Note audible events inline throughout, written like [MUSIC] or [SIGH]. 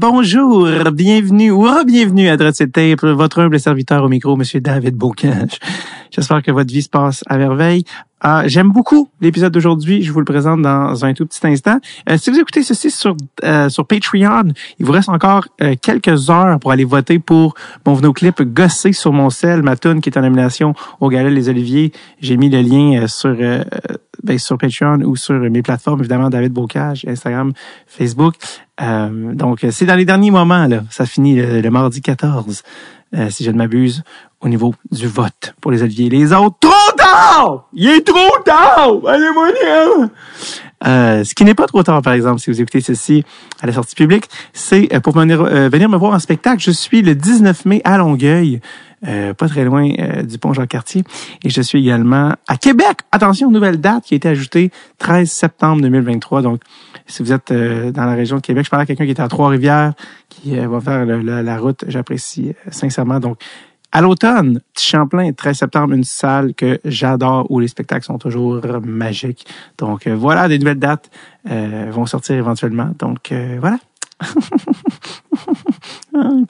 bonjour, bienvenue ou bienvenue à Dread Tape, votre humble serviteur au micro, Monsieur David Bocage. J'espère que votre vie se passe à merveille. Ah, J'aime beaucoup l'épisode d'aujourd'hui. Je vous le présente dans un tout petit instant. Euh, si vous écoutez ceci sur euh, sur Patreon, il vous reste encore euh, quelques heures pour aller voter pour mon clip Gosser sur mon sel, ma tune qui est en nomination au Gala Les Oliviers. J'ai mis le lien sur ben, sur Patreon ou sur mes plateformes, évidemment, David Bocage, Instagram, Facebook. donc, c'est dans les derniers moments, là. Ça finit le, mardi 14, si je ne m'abuse au niveau du vote pour les Oliviers. Les autres, trop tard! Il est trop tard! Allez-moi euh, ce qui n'est pas trop tard, par exemple, si vous écoutez ceci à la sortie publique, c'est euh, pour venir, euh, venir me voir en spectacle. Je suis le 19 mai à Longueuil, euh, pas très loin du pont Jean-Cartier. Et je suis également à Québec. Attention, nouvelle date qui a été ajoutée, 13 septembre 2023. Donc, si vous êtes dans la région de Québec, je parle à quelqu'un qui est à Trois-Rivières, qui va faire la route, j'apprécie sincèrement. Donc, à l'automne, Champlain, 13 septembre, une salle que j'adore où les spectacles sont toujours magiques. Donc euh, voilà, des nouvelles dates euh, vont sortir éventuellement. Donc [LAUGHS] euh,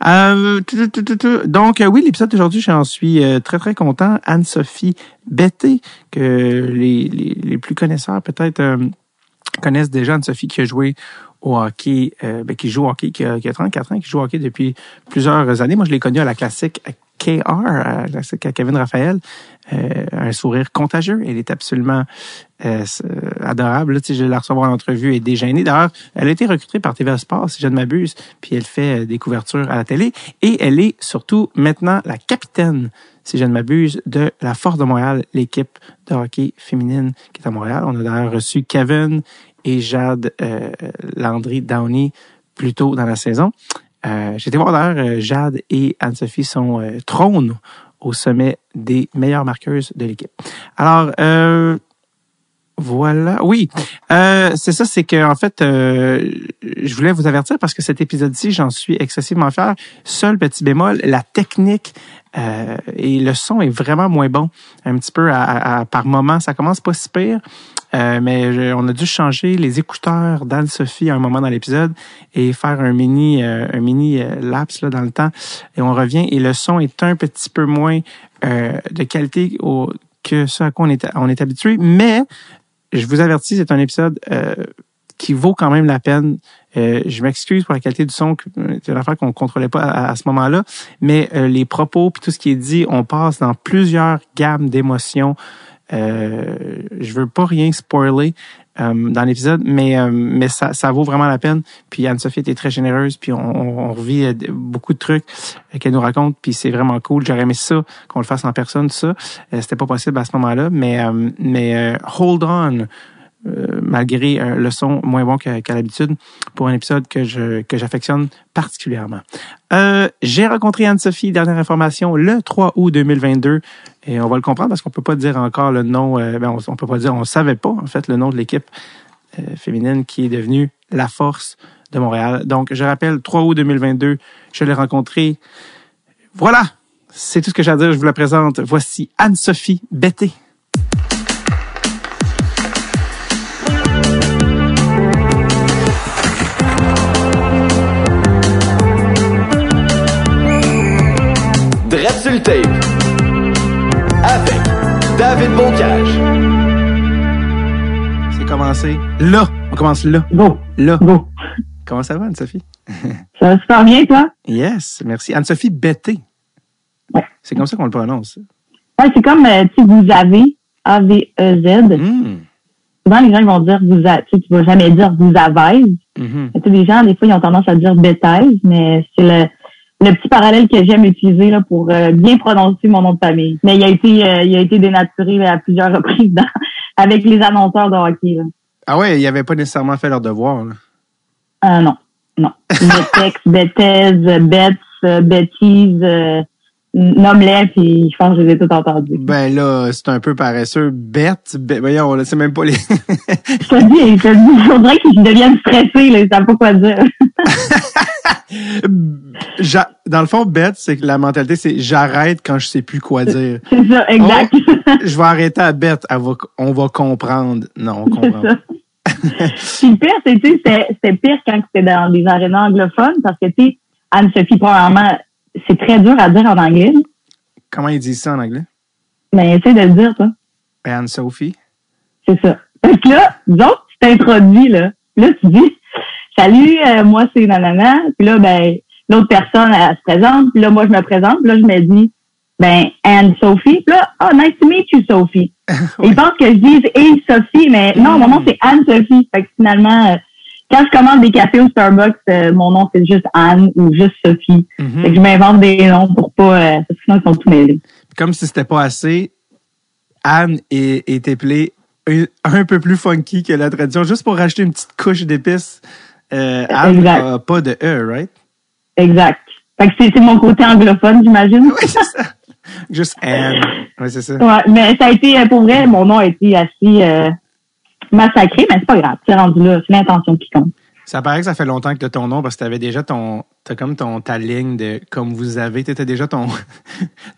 voilà. donc oui, l'épisode d'aujourd'hui, j'en suis très très content. Anne-Sophie Betté, que les, les, les plus connaisseurs peut-être connaissent déjà Anne-Sophie qui a joué au hockey, euh, ben, qui joue au hockey, qui a, qui a, 34 ans, qui joue au hockey depuis plusieurs années. Moi, je l'ai connu à la classique KR, à Kevin Raphaël. Euh, un sourire contagieux. Elle est absolument euh, adorable. Là, je la recevoir en entrevue et déjeuner. D'ailleurs, elle a été recrutée par TVA Sport, si je ne m'abuse, puis elle fait euh, des couvertures à la télé. Et elle est surtout maintenant la capitaine si je ne m'abuse, de la Force de Montréal, l'équipe de hockey féminine qui est à Montréal. On a d'ailleurs reçu Kevin et Jade euh, Landry Downey plus tôt dans la saison. Euh, J'étais voir d'ailleurs, euh, Jade et Anne-Sophie sont euh, trônes au sommet des meilleures marqueuses de l'équipe. Alors, euh, voilà. Oui, euh, c'est ça, c'est que en fait, euh, je voulais vous avertir parce que cet épisode-ci, j'en suis excessivement fier. Seul petit bémol, la technique euh, et le son est vraiment moins bon. Un petit peu à, par moment, ça commence pas si pire. Euh, mais on a dû changer les écouteurs d'Anne-Sophie à un moment dans l'épisode et faire un mini euh, un mini euh, laps là, dans le temps. Et on revient et le son est un petit peu moins de qualité au, que ce à quoi on est, on est habitué. Mais je vous avertis, c'est un épisode qui vaut quand même la peine. je m'excuse pour la qualité du son, c'est une affaire qu'on contrôlait pas à, ce moment-là, mais les propos puis tout ce qui est dit, on passe dans plusieurs gammes d'émotions. Euh, je veux pas rien spoiler euh, dans l'épisode, mais euh, mais ça, ça vaut vraiment la peine. Puis Anne-Sophie était très généreuse, puis on, on revit euh, beaucoup de trucs qu'elle nous raconte, puis c'est vraiment cool. J'aurais aimé ça qu'on le fasse en personne, ça. C'était pas possible à ce moment-là, mais mais Hold On euh, malgré un le son moins bon qu'à l'habitude, pour un épisode que je que j'affectionne particulièrement. Euh, J'ai rencontré Anne-Sophie, dernière information, le 3 août 2022, et on va le comprendre parce qu'on peut pas dire encore le nom, euh, ben on, peut pas dire, on savait pas en fait le nom de l'équipe euh, féminine qui est devenue la Force de Montréal. Donc, je rappelle, 3 août 2022, je l'ai rencontré. Voilà, c'est tout ce que j'ai à dire. Je vous la présente. Voici Anne-Sophie Betté. Tape avec David Bocage. C'est commencé. Là, on commence là. Bon. Là. Bon. Comment ça va, Anne-Sophie? [LAUGHS] Ça va super bien, toi? Yes, merci. Anne-Sophie Betté. C'est comme ça qu'on le prononce. Ouais, c'est comme, euh, tu vous avez, A-V-E-Z. Mm. Souvent, les gens ils vont dire, vous a, tu vas jamais dire vous avez. Mm Les gens, des fois, ils ont tendance à dire bêtise, mais c'est le, le petit parallèle que j'aime utiliser là, pour euh, bien prononcer mon nom de famille. Mais il a été, euh, il a été dénaturé à plusieurs [LAUGHS] reprises avec les annonceurs de hockey. Ah ouais, ils n'avaient pas nécessairement fait leur devoir. Euh, non, non. Betex, bêtes, bêtises, nomme-les, puis je pense que je les ai tout entendus. Ben là, c'est un peu paresseux. Bête, voyons, là, c'est même pas les... [LAUGHS] je te dis, je te dis, je voudrais qu'ils deviennent stressés, là, ils savent pas quoi dire. [LAUGHS] dans le fond, bête, c'est que la mentalité, c'est j'arrête quand je sais plus quoi dire. C'est ça, exact. Oh, je vais arrêter à bête, on va comprendre. Non, on comprend. Puis le pire, c'est, tu sais, c'était c'était pire quand c'était dans des arénas anglophones parce que, tu sais, Anne-Sophie, probablement, c'est très dur à dire en anglais. Comment ils disent ça en anglais? Mais essaie de le dire, toi. Anne-Sophie. C'est ça. Fait que là, autres, tu t'introduis, là. Là, tu dis, salut, euh, moi, c'est nanana. Puis là, ben, l'autre personne, elle, se présente. Puis là, moi, je me présente. Puis là, je me dis, ben, Anne-Sophie. Puis là, oh, nice to meet you, Sophie. [LAUGHS] Ils pensent que je dise Hey, Sophie, mais non, mon nom, c'est Anne-Sophie. Fait que finalement, euh, quand je commande des cafés au Starbucks, euh, mon nom, c'est juste Anne ou juste Sophie. Mhm. Fait que je m'invente des noms pour pas, euh, parce que sinon, ils sont tous mêlés. Comme si c'était pas assez, Anne est, est appelée un, un peu plus funky que la tradition, juste pour rajouter une petite couche d'épices. Euh, Anne Exact. a pas de E, right? Exact. Fait que c'est mon côté anglophone, j'imagine. Oui, c'est ça. Juste Anne. Oui, c'est ça. Ouais, mais ça a été, euh, pour vrai, mon nom a été assez massacré, mais c'est pas grave. C'est rendu là, c'est l'intention qui compte. Ça paraît que ça fait longtemps que tu as ton nom parce que tu avais déjà ton. T'as comme ton, ta ligne de comme vous avez. Tu étais déjà [LAUGHS] ton,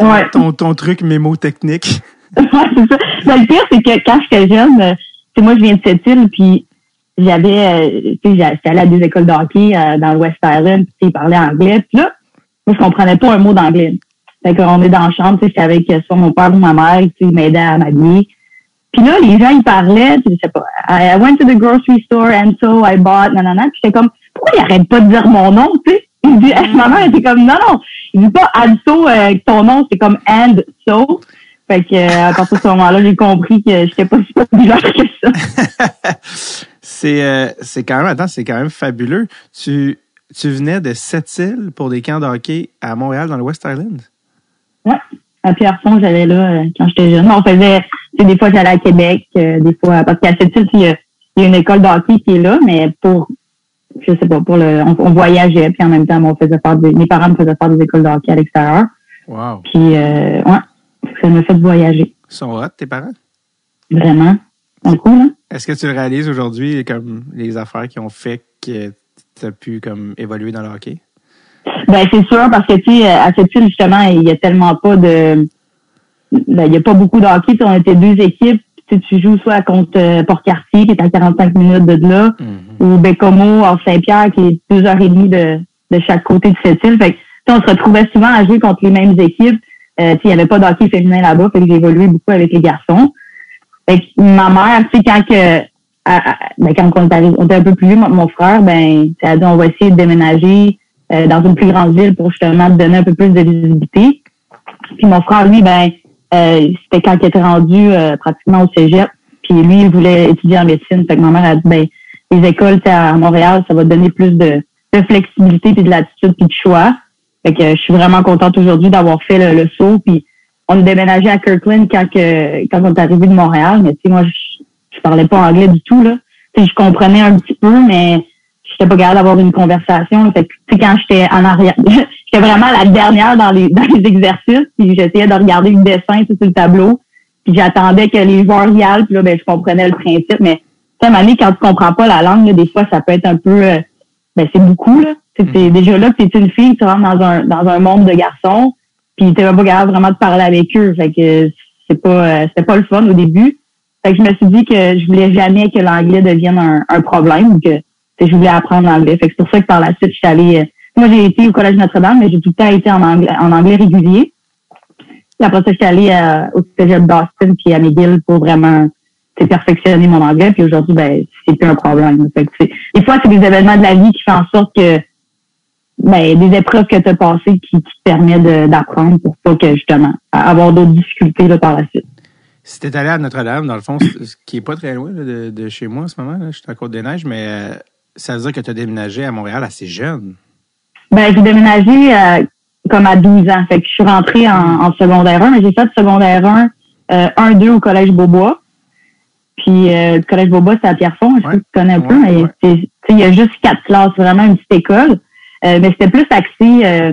Ouais. ton, ton truc mémotechnique. [LAUGHS] ouais, c'est ça. Mais le pire, c'est que quand j'étais jeune, euh, tu sais, moi, je viens de cette île, puis j'avais, euh, tu sais, j'étais allée à des écoles de hockey euh, dans le West Island, puis tu sais, ils parlaient anglais. Puis là, moi, je comprenais pas un mot d'anglais. Fait qu'on est dans la chambre, tu sais, j'étais avec soit mon père ou ma mère, tu sais, ils m'aidaient à m'habiller. Puis là, les gens, ils parlaient, je sais pas, I went to the grocery store and so I bought, nanana. Puis j'étais comme, pourquoi ils arrêtent pas de dire mon nom, tu sais? Il dit, ma mère était comme, non, non, il dit pas and so, euh, ton nom, c'est comme and so. Fait que, euh, à partir de ce moment-là, j'ai compris que j'étais pas si populaire que ça. [LAUGHS] c'est euh, c'est quand même attends, c'est quand même fabuleux. Tu tu venais de Sept-Îles pour des camps de hockey à Montréal dans le West Island? Ouais. À Pierrefonds, j'allais là quand j'étais jeune. On faisait, des fois, j'allais à Québec, euh, des fois, parce qu'à cette il y, a- il y a une école de hockey qui est là, mais pour, je sais pas, pour le, on, on voyageait, puis en même temps, on faisait faire des, mes parents me faisaient faire des écoles de hockey à l'extérieur. Wow. Puis, euh, ouais, ça m'a fait voyager, Ils sont hot, tes parents? vraiment. Cool, hein? Est-ce que tu le réalises aujourd'hui comme les affaires qui ont fait que tu as pu comme évoluer dans le hockey? Ben c'est sûr parce que tu sais à cette île justement il y a tellement pas de il y a pas beaucoup de hockey. Tu sais, On était deux équipes. Tu tu joues soit contre euh, Port-Cartier qui est à 45 minutes de là ou Bécomo hors Saint-Pierre qui est deux heures et demie de, de chaque côté de cette île. Fait que, on se retrouvait souvent à jouer contre les mêmes équipes. Euh, il y avait pas de hockey féminin là-bas, fait que j'ai évolué beaucoup avec les garçons. Fait que ma mère, tu sais, quand que à- à- ben, quand on on était un peu plus vieux, mon, mon frère, ben, elle a dit on va essayer de déménager euh, dans une plus grande ville pour justement donner un peu plus de visibilité. Puis mon frère, lui, ben, euh, c'était quand il était rendu euh, pratiquement au cégep. Puis lui, il voulait étudier en médecine. Fait que ma mère a dit, ben, les écoles à Montréal, ça va te donner plus de, de flexibilité, puis de latitude, puis de choix. Fait que je suis vraiment contente aujourd'hui d'avoir fait le, le saut. Puis on a déménagé à Kirkland quand, que, quand on est arrivé de Montréal. Mais tu sais, moi, je, je parlais pas anglais du tout. Là. Je comprenais un petit peu, mais j'étais pas capable d'avoir une conversation. Fait que, tu sais, quand j'étais en arrière, [LAUGHS] j'étais vraiment la dernière dans les, [LAUGHS] dans les exercices. Puis j'essayais de regarder le dessin sur le tableau. Puis j'attendais que les joueurs y aillent. Puis là, ben, je comprenais le principe. Mais tu sais, à quand tu comprends pas la langue, là, des fois, ça peut être un peu... euh, ben, c'est beaucoup, là. Sais, t'es- déjà là, tu es une fille, tu rentres dans un, dans un monde de garçons, puis t'es pas capable vraiment de parler avec eux. Fait que c'est pas, euh, c'était pas le fun au début. Fait que je me suis dit que je voulais jamais que l'anglais devienne un, un problème que je voulais apprendre l'anglais. C'est pour ça que par la suite, je suis allée. euh, moi, j'ai été au Collège Notre-Dame, mais j'ai tout le temps été en anglais, en anglais régulier. Après ça, je suis allée euh, au Cégep d'Austin puis à McGill pour vraiment perfectionner mon anglais. Puis aujourd'hui, ben, c'est plus un problème. Fait que des fois, c'est des événements de la vie qui font en sorte que ben, des épreuves que tu as passées qui, te permettent d'apprendre pour pas que justement avoir d'autres difficultés là, par la suite. Si t'es allé à Notre-Dame, dans le fond, ce qui est pas très loin là, de, de chez moi en ce moment, là, je suis à Côte-des-Neiges, mais euh, ça veut dire que tu as déménagé à Montréal assez jeune. Ben, j'ai déménagé euh, comme à 12 ans. Fait que je suis rentrée en, en secondaire 1, mais j'ai fait secondaire 1, euh, 1-2 au Collège Beaubois. Puis euh, le Collège Beaubois, c'est à Pierrefonds. Je Ouais. sais que tu connais un peu, mais ouais. il y a juste quatre classes, vraiment une petite école. Euh, mais c'était plus axé euh, euh,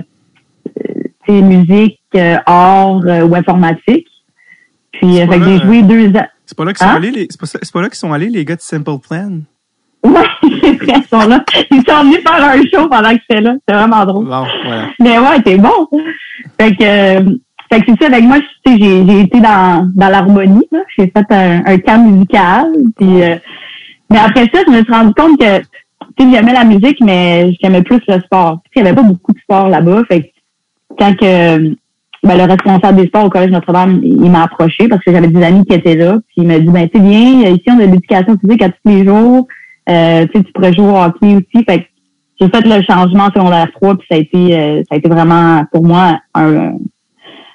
tu sais, musique, euh, art euh, ou informatique. Puis euh, fait que j'ai joué deux ans. C'est pas là qu'ils sont Hein? allés, les, c'est pas, ça- c'est pas là qu'ils sont allés les gars de Simple Plan? Vrai, [LAUGHS] ils sont là. Ils sont venus faire un show pendant que j'étais là. C'était vraiment drôle. Bon. Mais ouais, t'es bon. Fait que, euh, fait que c'est ça. Avec moi, tu sais, j'ai, j'ai été dans, dans l'harmonie. là. J'ai fait un, un camp musical. Puis, euh, Mais après ça, je me suis rendu compte que, tu sais, j'aimais la musique, mais j'aimais plus le sport. Sais, il n'y avait pas beaucoup de sport là-bas. Fait que quand que, ben, le responsable des sports au Collège Notre-Dame, il m'a approché parce que j'avais des amis qui étaient là. Puis il m'a dit, ben, tu viens, ici, on a de l'éducation physique à tous les jours. Euh, tu pourrais jouer au hockey aussi. Fait que j'ai fait le changement secondaire 3, puis ça a été, euh, ça a été vraiment, pour moi, un,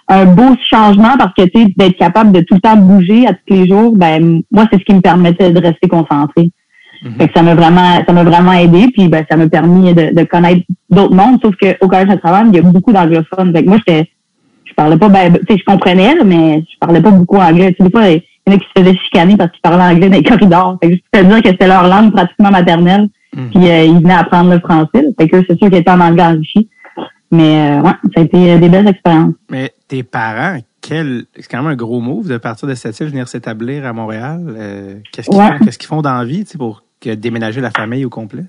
un beau changement parce que, tu d'être capable de tout le temps bouger à tous les jours, ben, moi, c'est ce qui me permettait de rester concentré. Mhm. Fait que ça m'a vraiment, ça m'a vraiment aidé, puis ben, ça m'a permis de, de connaître d'autres mondes, sauf qu'au collège de travail, il y a beaucoup d'anglophones. Fait que moi, j'étais, je parlais pas, ben, tu sais, je comprenais, mais je parlais pas beaucoup anglais. Tu sais, des fois, il y en a qui se faisaient chicaner parce qu'ils parlaient anglais dans les [LAUGHS] corridors. Fait que je peux te dire que c'était leur langue pratiquement maternelle, Mhm. puis euh, ils venaient apprendre le français. là. Fait que c'est sûr qu'ils étaient en anglais enrichi. Mais euh, ouais, ça a été euh, des belles expériences. Mais tes parents, quel, c'est quand même un gros move de partir de cette île, venir s'établir à Montréal. Euh, qu'est-ce qu'ils Ouais. font, qu'est-ce qu'ils font dans la vie, tu sais, pour que déménager la famille au complet?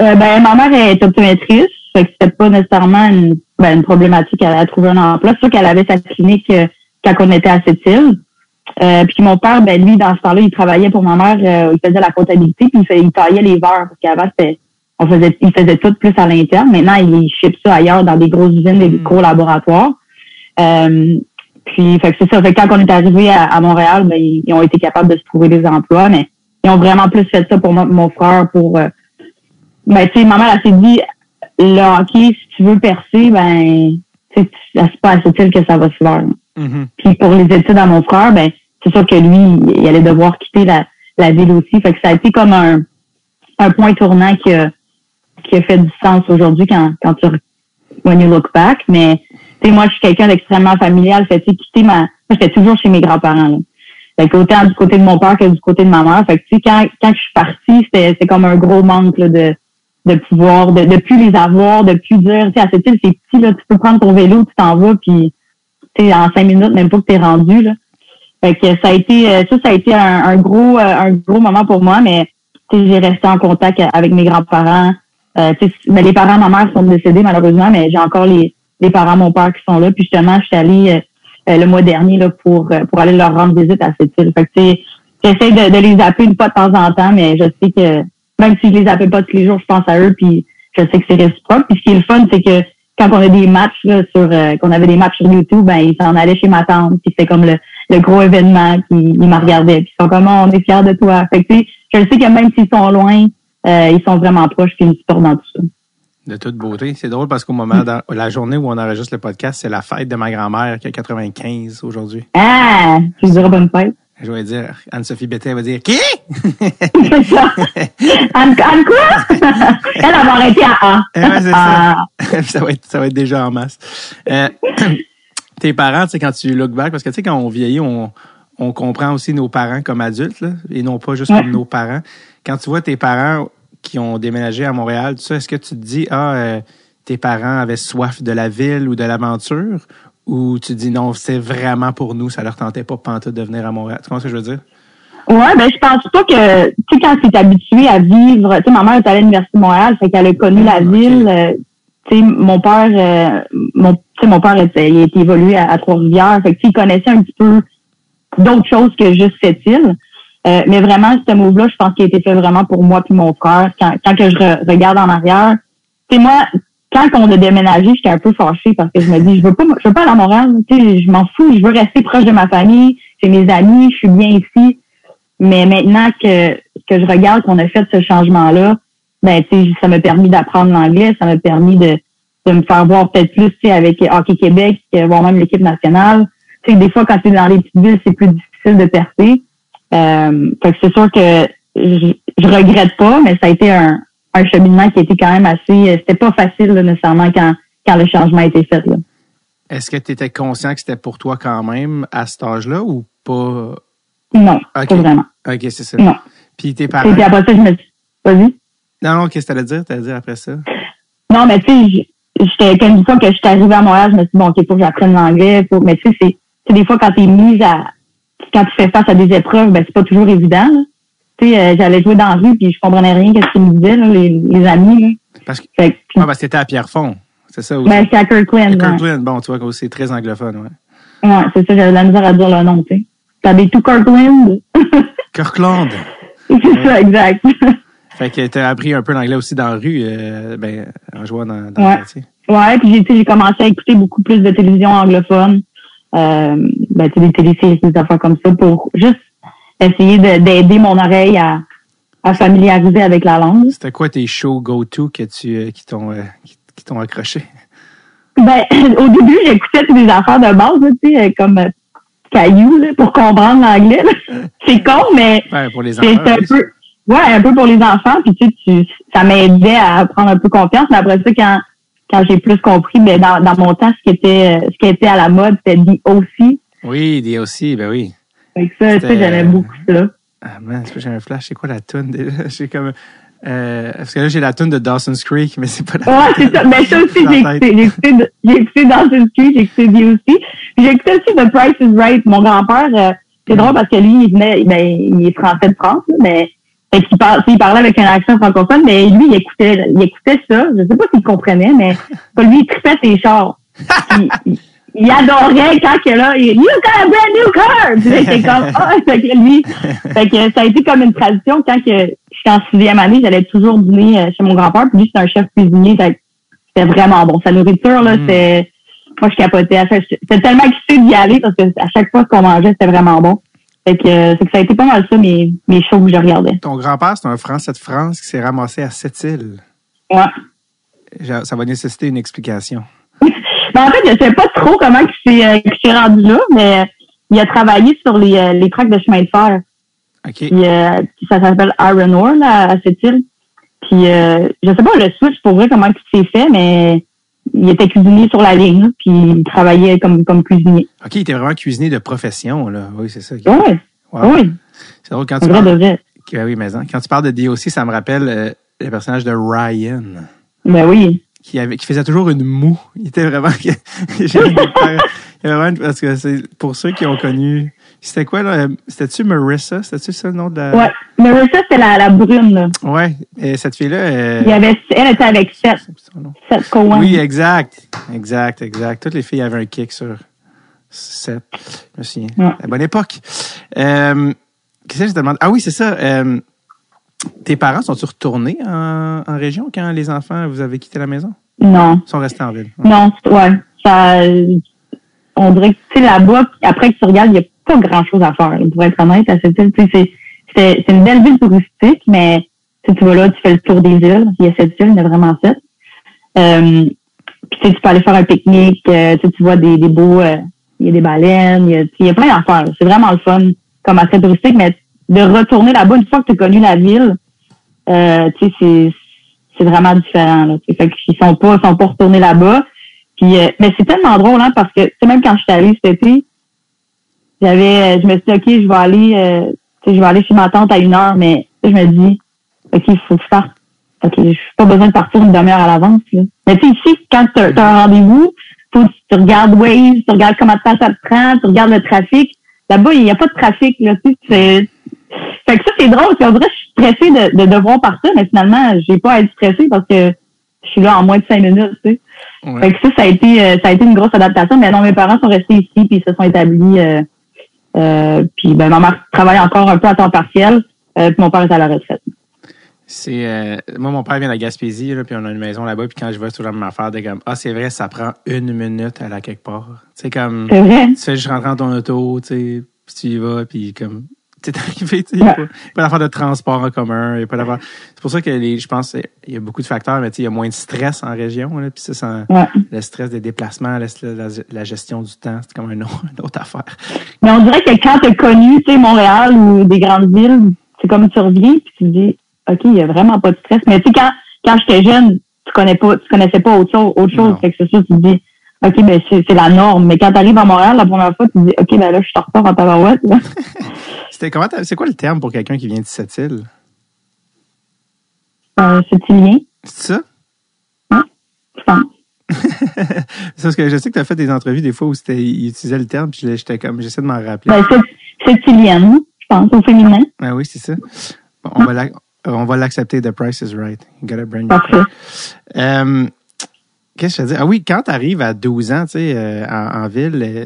Euh, ben, ma mère est optométrice, fait que c'était pas nécessairement une, ben, une problématique à, à trouver un emploi. C'est sûr qu'elle avait sa clinique euh, quand on était à cette île. Euh, puis mon père, ben lui, dans ce temps-là, il travaillait pour ma mère, euh, il faisait la comptabilité, puis il, fait- il taillait les verres, parce qu'avant, c'était on faisait il faisait tout plus à l'interne. Maintenant, il ship ça ailleurs dans des grosses usines, des Mm. gros laboratoires. Euh, puis fait que c'est ça. Fait que quand on est arrivé à, à Montréal, ben, ils, ont été capables de se trouver des emplois, mais ils ont vraiment plus fait ça pour mon, mon frère, pour euh, ben tu sais, ma mère elle s'est dit le hockey, si tu veux percer, ben tu sais, c'est pas à île que ça va se faire. Mhm. Puis pour les études à mon frère, ben c'est sûr que lui, il allait devoir quitter la, la ville aussi. Fait que ça a été comme un, un point tournant qui a, qui a fait du sens aujourd'hui quand, quand tu when you look back. Mais tu sais, moi, je suis quelqu'un d'extrêmement familial. Fait quitter ma. Moi, j'étais toujours chez mes grands-parents. Fait que autant du côté de mon père que du côté de ma mère. Fait que tu sais, quand, quand je suis partie, c'était c'était comme un gros manque là, de, de pouvoir, de, de plus les avoir, de plus dire, tu sais, à cette île, c'est petit, là, tu peux prendre ton vélo, tu t'en vas, puis tu sais, en cinq minutes, même pas que t'es rendu, là. Fait que ça a été, euh, ça, ça a été un, un gros, euh, un gros moment pour moi, mais j'ai resté en contact avec mes grands-parents. Euh, mais les parents de ma mère sont décédés malheureusement, mais j'ai encore les, les parents de mon père qui sont là. Puis justement, je suis allée euh, euh, le mois dernier là, pour, pour aller leur rendre visite à cette île. Fait que j'essaie de, de les appeler une fois de temps en temps, mais je sais que même si je les appelle pas tous les jours, je pense à eux, puis je sais que c'est réciproque. Puis ce qui est le fun, c'est que quand on a des matchs là, sur euh, qu'on avait des matchs sur YouTube, ben ils s'en allaient chez ma tante, puis c'était comme le, le gros événement, puis ils me regardaient, puis ils sont comme Oh, on est fiers de toi. Fait que je sais que même s'ils sont loin, euh, ils sont vraiment proches, puis ils me supportent dans tout ça. De toute beauté. C'est drôle parce qu'au moment, la journée où on enregistre le podcast, c'est la fête de ma grand-mère qui a 95 aujourd'hui. Ah, tu diras bonne fête. Je vais dire, Anne-Sophie Bettet va dire, qui? C'est ça. Anne, Anne quoi? Elle, va arrêter à A. Ouais, c'est Ah. ça. [LAUGHS] ça, va être, ça va être déjà en masse. Euh, [CLEARS THROAT] tes parents, tu sais, quand tu look back, parce que tu sais, quand on vieillit, on, on comprend aussi nos parents comme adultes, là, et non pas juste Ouais. comme nos parents. Quand tu vois tes parents qui ont déménagé à Montréal, tout ça, est-ce que tu te dis, ah, euh, tes parents avaient soif de la ville ou de l'aventure? Ou tu te dis, non, c'est vraiment pour nous, ça leur tentait pas pantoute de venir à Montréal? Tu comprends ce que je veux dire? Ouais, ben je pense pas que tu sais quand tu es habitué à vivre, tu sais ma mère est allée à l'université de Montréal, fait qu'elle a connu la ville. Mon père, euh, mon mon père il a été évolué à, Trois-Rivières, fait que il connaissait un petit peu d'autres choses que juste cette île. Euh, mais vraiment ce move-là, je pense qu'il a été fait vraiment pour moi puis mon frère. Quand, quand que je re- regarde en arrière, moi quand on a déménagé, j'étais un peu fâchée parce que je me dis, je veux pas, je veux pas aller à Montréal, je m'en fous, je veux rester proche de ma famille, j'ai mes amis, je suis bien ici. Mais maintenant que, que je regarde qu'on a fait ce changement-là, ben, tu sais, ça m'a permis d'apprendre l'anglais, ça m'a permis de, de me faire voir peut-être plus, tu sais, avec Hockey Québec, voire même l'équipe nationale. Tu sais, des fois, quand tu es dans les petites villes, c'est plus difficile de percer. Euh, fait que c'est sûr que je, je regrette pas, mais ça a été un, un cheminement qui était quand même assez, c'était pas facile, là, nécessairement, quand, quand le changement a été fait, là. Est-ce que tu étais conscient que c'était pour toi quand même à cet âge-là ou pas? Non, Ok. pas vraiment. OK, c'est ça. Non. Puis tes Et parents? puis après ça, je me suis, vas-y. Non, non, qu'est-ce que t'allais dire? T'allais dire après ça? Non, mais tu sais, j'étais comme une fois que je suis arrivée à Montréal, je me suis dit, bon, OK, faut que j'apprenne l'anglais. Faut... Mais tu sais, c'est des fois, quand tu es mise à. Quand tu fais face à des épreuves, ben, c'est pas toujours évident. là. Tu sais, euh, j'allais jouer dans la rue, puis je comprenais rien qu'est-ce qu'ils me disaient, là, les, les amis. Là. Parce que ah, que t'étais à Pierrefonds. C'est ça aussi. ben, c'est à Kirkland. ouais. Kirkland, bon, tu vois, c'est très anglophone, ouais. Ouais, c'est ça, j'avais de la misère à dire le nom, tu sais. T'habites tout Kirkland? Kirkland. [LAUGHS] C'est ça, exact. [LAUGHS] Fait que tu as appris un peu l'anglais aussi dans la rue, euh, ben, en jouant dans, dans Ouais. le quartier. Ouais, puis j'ai, commencé à écouter beaucoup plus de télévision anglophone, euh, ben, tu sais, des téléséries, des affaires comme ça, pour juste essayer de- d'aider mon oreille à, à familiariser avec la langue. C'était quoi tes shows go-to que tu, euh, qui t'ont euh, qui, qui t'ont accroché? Ben, [LAUGHS] au début, j'écoutais des affaires de base, tu sais, comme cailloux, là, pour comprendre l'anglais. [LAUGHS] C'est con, mais Ouais, pour les c'est enfants. un oui. peu, ouais, un peu pour les enfants. Puis tu sais, tu- ça m'aidait à prendre un peu confiance. Mais après ça, quand quand j'ai plus compris, ben dans, dans mon temps, ce qui était euh, ce qui était à la mode, c'était dit aussi. Oui, des aussi, ben oui. Fait que ça, tu sais, j'aimais beaucoup ça. Ah man, c'est pas j'ai un flash. C'est quoi la tune déjà? [LAUGHS] J'ai comme. Euh, parce que là, j'ai la tune de Dawson's Creek, mais c'est pas la Ouais, c'est ça. Mais ça aussi, j'ai écouté, j'ai écouté, écouté Dawson's Creek, j'ai écouté The aussi. J'ai écouté aussi The Price is Right. Mon grand-père, euh, c'est drôle parce que lui, il venait, ben, il est français de France, là, mais fait qu'il il parlait avec un accent francophone, mais lui, il écoutait, il écoutait ça. Je sais pas s'il comprenait, mais [LAUGHS] lui, il tripait ses chars. Puis, il, il adorait quand que là, il, You got a brand new car! Puis là, j'étais comme, ah, [LAUGHS] fait que lui, fait que ça a été comme une tradition quand que j'étais en sixième année, j'allais toujours dîner euh, chez mon grand-père, puis lui, c'est un chef cuisinier, c'était vraiment bon. Sa nourriture, là, Mm. c'était, moi, je capotais. J'étais tellement excitée d'y aller parce que à chaque fois qu'on mangeait, c'était vraiment bon. Fait que, euh, c'est que ça a été pas mal ça, mes, mes shows que je regardais. Ton grand-père, c'est un Français de France qui s'est ramassé à Sept-Îles. Ouais. Ça va nécessiter une explication. [LAUGHS] Ben, en fait, je sais pas trop comment il s'est, euh, s'est rendu là, mais il a travaillé sur les, euh, les tracks de chemin de fer. OK. Puis, euh, ça s'appelle Iron Ore, là, à cette île. Puis, euh, je sais pas le switch pour vrai comment il s'est fait, mais il était cuisinier sur la ligne, là, puis il travaillait comme, comme cuisinier. OK, il était vraiment cuisinier de profession, là. Oui, c'est ça. Oui, Wow. oui, C'est drôle quand tu vrai de vrai. que- oui, mais hein, quand tu parles de DOC, ça me rappelle euh, le personnage de Ryan. Ben oui. Qui, avait, qui faisait toujours une moue. Il était vraiment. [LAUGHS] Il avait une- parce que c'est pour ceux qui ont connu. C'était quoi, là? C'était-tu Marissa? C'était-tu ça le nom de la. Ouais. Marissa, c'est la, la brune, là. Ouais. Et cette fille-là. euh, Il y avait, elle était avec Seth. Seth Cohen. Oui, exact. Exact, exact. Toutes les filles avaient un kick sur 7. Je me souviens. Ouais. À la bonne époque. Euh, Qu'est-ce que je te demande? Ah oui, c'est ça. euh, tes parents sont-ils retournés en, en région quand les enfants, vous avez quitté la maison? Non. Ils sont restés en ville. Non, ouais. Ça, on dirait que, tu sais, là-bas, après que tu regardes, il n'y a pas grand-chose à faire, là, pour être honnête, à cette île. C'est, une belle ville touristique, mais tu vas là, tu fais le tour des îles. Il y a cette île, il y en a vraiment sept. Euh, puis, tu peux aller faire un pique-nique, euh, tu vois des, des beaux, euh, il y a des baleines, il y a, il y a plein d'affaires. C'est vraiment le fun comme attrait touristique, mais de retourner là-bas, une fois que tu as connu la ville, euh, tu sais, c'est, vraiment différent. Là, fait sont pas, sont pas retournés là-bas. Euh, mais c'est tellement drôle, hein, parce que, même quand je suis allée cet été, j'avais, euh, je me suis dit, OK, je vais aller, euh, tu sais, je vais aller chez ma tante à une heure, mais je me dis, OK, il faut que je parte. OK, je pas besoin de partir une demi-heure à l'avance. Mais tu sais, ici, quand tu as, un rendez-vous, faut que tu regardes Waze, tu regardes comment de temps ça te prend, tu regardes le trafic. Là-bas, il n'y a pas de trafic, là, tu sais, Fait que ça, c'est drôle. Dirait que je suis stressée de, de devoir partir, mais finalement, j'ai pas à être stressée parce que je suis là en moins de cinq minutes, tu sais. Ouais. Fait que ça, ça a été, euh, ça a été une grosse adaptation. Mais non, mes parents sont restés ici puis ils se sont établis. Euh, puis ben, ma mère travaille encore un peu à temps partiel. Euh, puis mon père est à la retraite. C'est euh, moi mon père vient de la Gaspésie là, puis on a une maison là-bas puis quand je sur la même affaire de comme ah c'est vrai ça prend une minute à la quelque part. C'est comme tu fais juste rentrer dans ton auto, tu sais, puis tu y vas puis comme tu es [LAUGHS] arrivé, tu sais, il n'y a pas, d'affaire de transport en commun, il pas d'affaire. C'est pour ça que les je pense il y a beaucoup de facteurs mais tu sais il y a moins de stress en région là puis ça, ça Ouais. le stress des déplacements, la, la gestion du temps, c'est comme autre, [LAUGHS] une autre affaire. Mais on dirait que quand tu as connu, tu sais, Montréal ou des grandes villes, c'est comme tu reviens puis tu te dis, OK, il y a vraiment pas de stress. Mais tu sais, quand, quand j'étais jeune, tu connais pas, tu connaissais pas autre chose, autre chose. Non. Fait que c'est sûr, tu te dis, OK, ben, c'est, la norme. Mais quand tu arrives à Montréal, la première fois, tu te dis, OK, ben là, je suis en retard en tabarouette. [LAUGHS] C'était comment c'est quoi le terme pour quelqu'un qui vient de cette île? Euh, c'est ça? [LAUGHS] C'est parce que je sais que tu as fait des entrevues des fois où c'était, ils utilisaient le terme, puis j'étais comme, j'essaie de m'en rappeler. Ben, c'est, je pense, au féminin. Ah oui, c'est ça. Bon, on, va l'accepter. The price is right. You gotta your Parfait. Euh, Qu'est-ce que je veux dire? Ah oui, quand tu arrives à 12 ans, tu sais, euh, en, en ville, euh,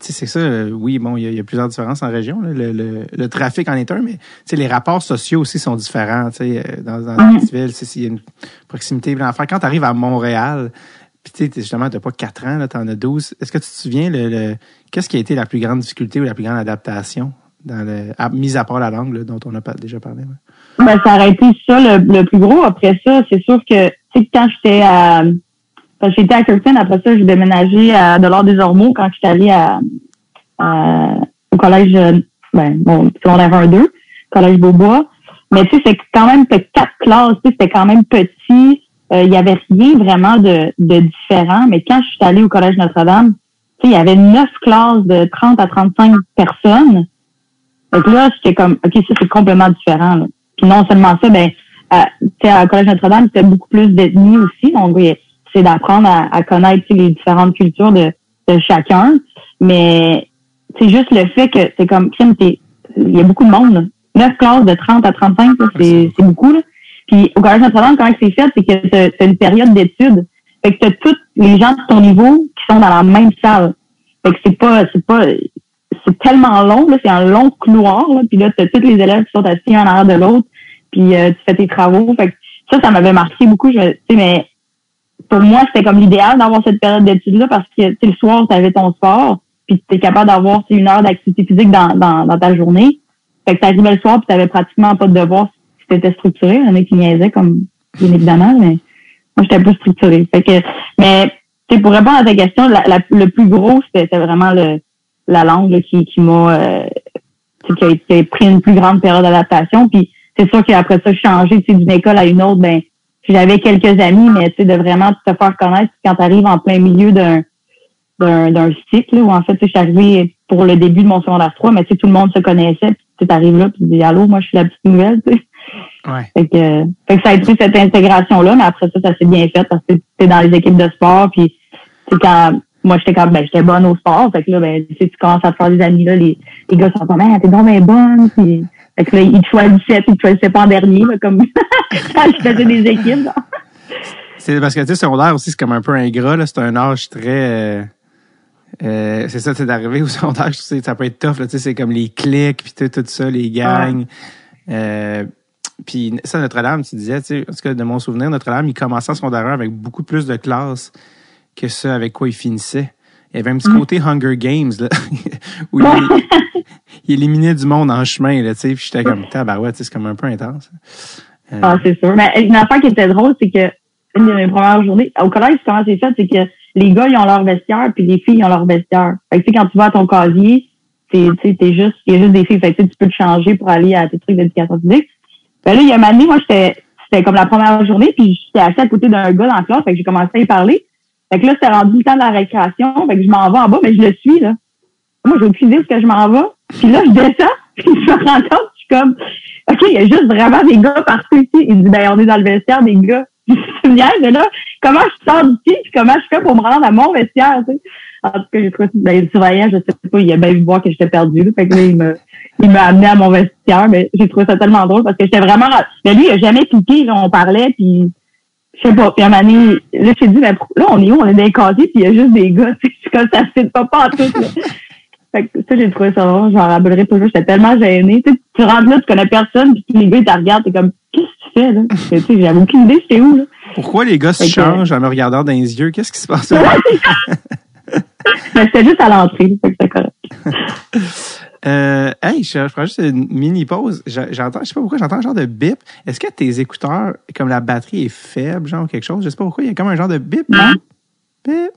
c'est ça, euh, oui, bon, il y, a- il y a plusieurs différences en région. là. Le, le, le trafic en est un, mais tu les rapports sociaux aussi sont différents. Tu euh, dans, dans tu sais, s'il y a une proximité. l'enfant, quand tu arrives à Montréal, puis tu justement, t'as pas 4 ans, là, t'en as 12. Est-ce que tu te souviens, le, le- qu'est-ce qui a été la plus grande difficulté ou la plus grande adaptation, dans le, à, mis à part la langue, là, dont on a déjà parlé? ouais? Ben, ça aurait été ça le, le plus gros. Après ça, c'est sûr que, tu quand j'étais à, quand j'étais à Kirkland, après ça, j'ai déménagé à Delors des Ormeaux quand j'étais allée à, au collège, euh, ben, bon, secondaire 1-2, collège Beaubois. Mais tu sais, c'est quand même, quatre classes, tu sais, c'était quand même petit. Euh, Il y avait rien vraiment de, de différent. Mais quand je suis allée au collège Notre-Dame, tu sais, il y avait neuf classes de 30 à 35 personnes. Donc là, j'étais comme, OK, ça, c'est complètement différent. Là. Puis non seulement ça, ben, à, sais, à Collège Notre-Dame, c'était beaucoup plus d'ethnie aussi. Donc, c'est d'apprendre à, à connaître les différentes cultures de, de chacun. Mais c'est juste le fait que c'est comme, crime, t'es- il y a beaucoup de monde. là. Neuf classes de 30 à 35, là, c'est c'est beaucoup. Là. Puis au Collège Notre-Dame, comment c'est fait, c'est que t'as t'as une période d'études. Fait que t'as tous les gens de ton niveau qui sont dans la même salle. Fait que c'est pas, c'est pas, c'est tellement long, là, c'est un long couloir, là, puis là, tu as tous les élèves qui sont assis un en arrière de l'autre, puis euh, tu fais tes travaux. Fait que ça, ça m'avait marqué beaucoup. Je, mais pour moi, c'était comme l'idéal d'avoir cette période d'études-là parce que le soir, tu avais ton sport, puis tu capable d'avoir une heure d'activité physique dans, dans, dans ta journée. Fait que tu arrivais le soir, puis tu avais pratiquement pas de devoirs si tu étais structuré. Il y en a qui niaisaient, comme bien évidemment, mais moi, j'étais plus structuré. Fait que, mais pour répondre à ta question, la, le plus gros, c'était vraiment le, la langue là, qui, qui m'a euh, qui, a, qui a pris une plus grande période d'adaptation. Puis c'est sûr qu'après ça, changer d'une école à une autre, ben j'avais quelques amis, mais tu sais, de vraiment te faire connaître quand tu arrives en plein milieu d'un d'un d'un cycle où en fait tu je suis arrivée pour le début de mon secondaire 3, mais tu sais, tout le monde se connaissait, puis tu arrives là, puis tu dis Allô, moi je suis la petite nouvelle, tu sais. Ouais. Fait que, fait que ça a été cette intégration-là, mais après ça, ça s'est bien fait parce que t'es dans les équipes de sport, puis c'est quand moi j'étais comme ben j'étais bonne au sport, fait que là, ben tu sais, tu commences à te faire des amis là, les, les gars sont comme Ah, t'es donc bien bonne, puis fait que là, ils te choisissaient, ils choisissaient pas en dernier, là, comme [LAUGHS] quand je faisais des équipes. C'est parce que tu sais, secondaire aussi, c'est comme un peu ingrat, là. C'est un âge très. euh, euh, c'est ça, c'est d'arriver au [LAUGHS] secondaire, je sais, ça peut être tough, là. Tu sais, c'est comme les clics, puis tout, tout ça, les gangs. Euh, puis ça, Notre-Dame, tu disais, tu sais, en tout cas, de mon souvenir, Notre-Dame, il commençait en secondaire avec beaucoup plus de classes que ça avec quoi il finissait. Il y avait un petit côté Hunger Games, là, [LAUGHS] où il, il éliminait du monde en chemin, là, tu sais, puis j'étais comme, tabarouette, c'est comme un peu intense. Euh, Ah, c'est sûr. Mais une affaire qui était drôle, c'est que une de mes premières journées, au collège, comment c'est fait, c'est que les gars, ils ont leur vestiaire, puis les filles, ils ont leur vestiaire. Fait que, tu sais, quand tu vas à ton casier, t'es, t'es juste, il y a juste des filles. Fait que, tu peux te changer pour aller à tes trucs d'éducation physique. Ben là, il y a une année, moi, j'étais, c'était comme la première journée, puis j'étais assis à côté d'un gars dans la classe, fait que j'ai commencé à y parler. Fait que là, c'était rendu le temps de la récréation, fait que je m'en vais en bas, mais je le suis, là. Moi, j'ai aucune idée est-ce que je m'en vais. Puis là, je descends, [LAUGHS] puis je me rends compte, je suis comme, OK, il y a juste vraiment des gars partout ici. Il dit, ben, on est dans le vestiaire des gars. [LAUGHS] Mais là, comment je sors d'ici, puis comment je fais pour me rendre à mon vestiaire, tu sais? En tout cas, j'ai trouvé, ben, le surveillant, je sais pas, il a bien vu voir que j'étais perdue. Fait que là, il me, il m'a amené à mon vestiaire, mais j'ai trouvé ça tellement drôle parce que j'étais vraiment, mais lui, il a jamais piqué, là, on parlait, puis je sais pas, puis à un moment donné, là, je t'ai dit, mais là, on est où? On est dans les casiers, puis il y a juste des gars, [LAUGHS] tu sais, comme ça, c'est pas pas en tout, là. Fait que ça, j'ai trouvé ça drôle. J'en rappellerai toujours. J'étais tellement gênée. Tu, sais, tu rentres là, tu connais personne, puis les gars, ils te regardent, t'es comme, qu'est-ce que tu fais, là? [LAUGHS] tu sais, j'avais aucune idée, c'était où, là? Pourquoi les gars se que- changent en me regardant dans les yeux? Qu'est-ce qui se passe? Là? Mais [LAUGHS] c'était juste à l'entrée, fait que c'était correct. [LAUGHS] Euh, hey, je, je ferai juste une mini pause. Je- J'entends, je sais pas pourquoi, j'entends un genre de bip. Est-ce que tes écouteurs, comme la batterie est faible, genre quelque chose? Je sais pas pourquoi, il y a comme un genre de bip. Non? Bip?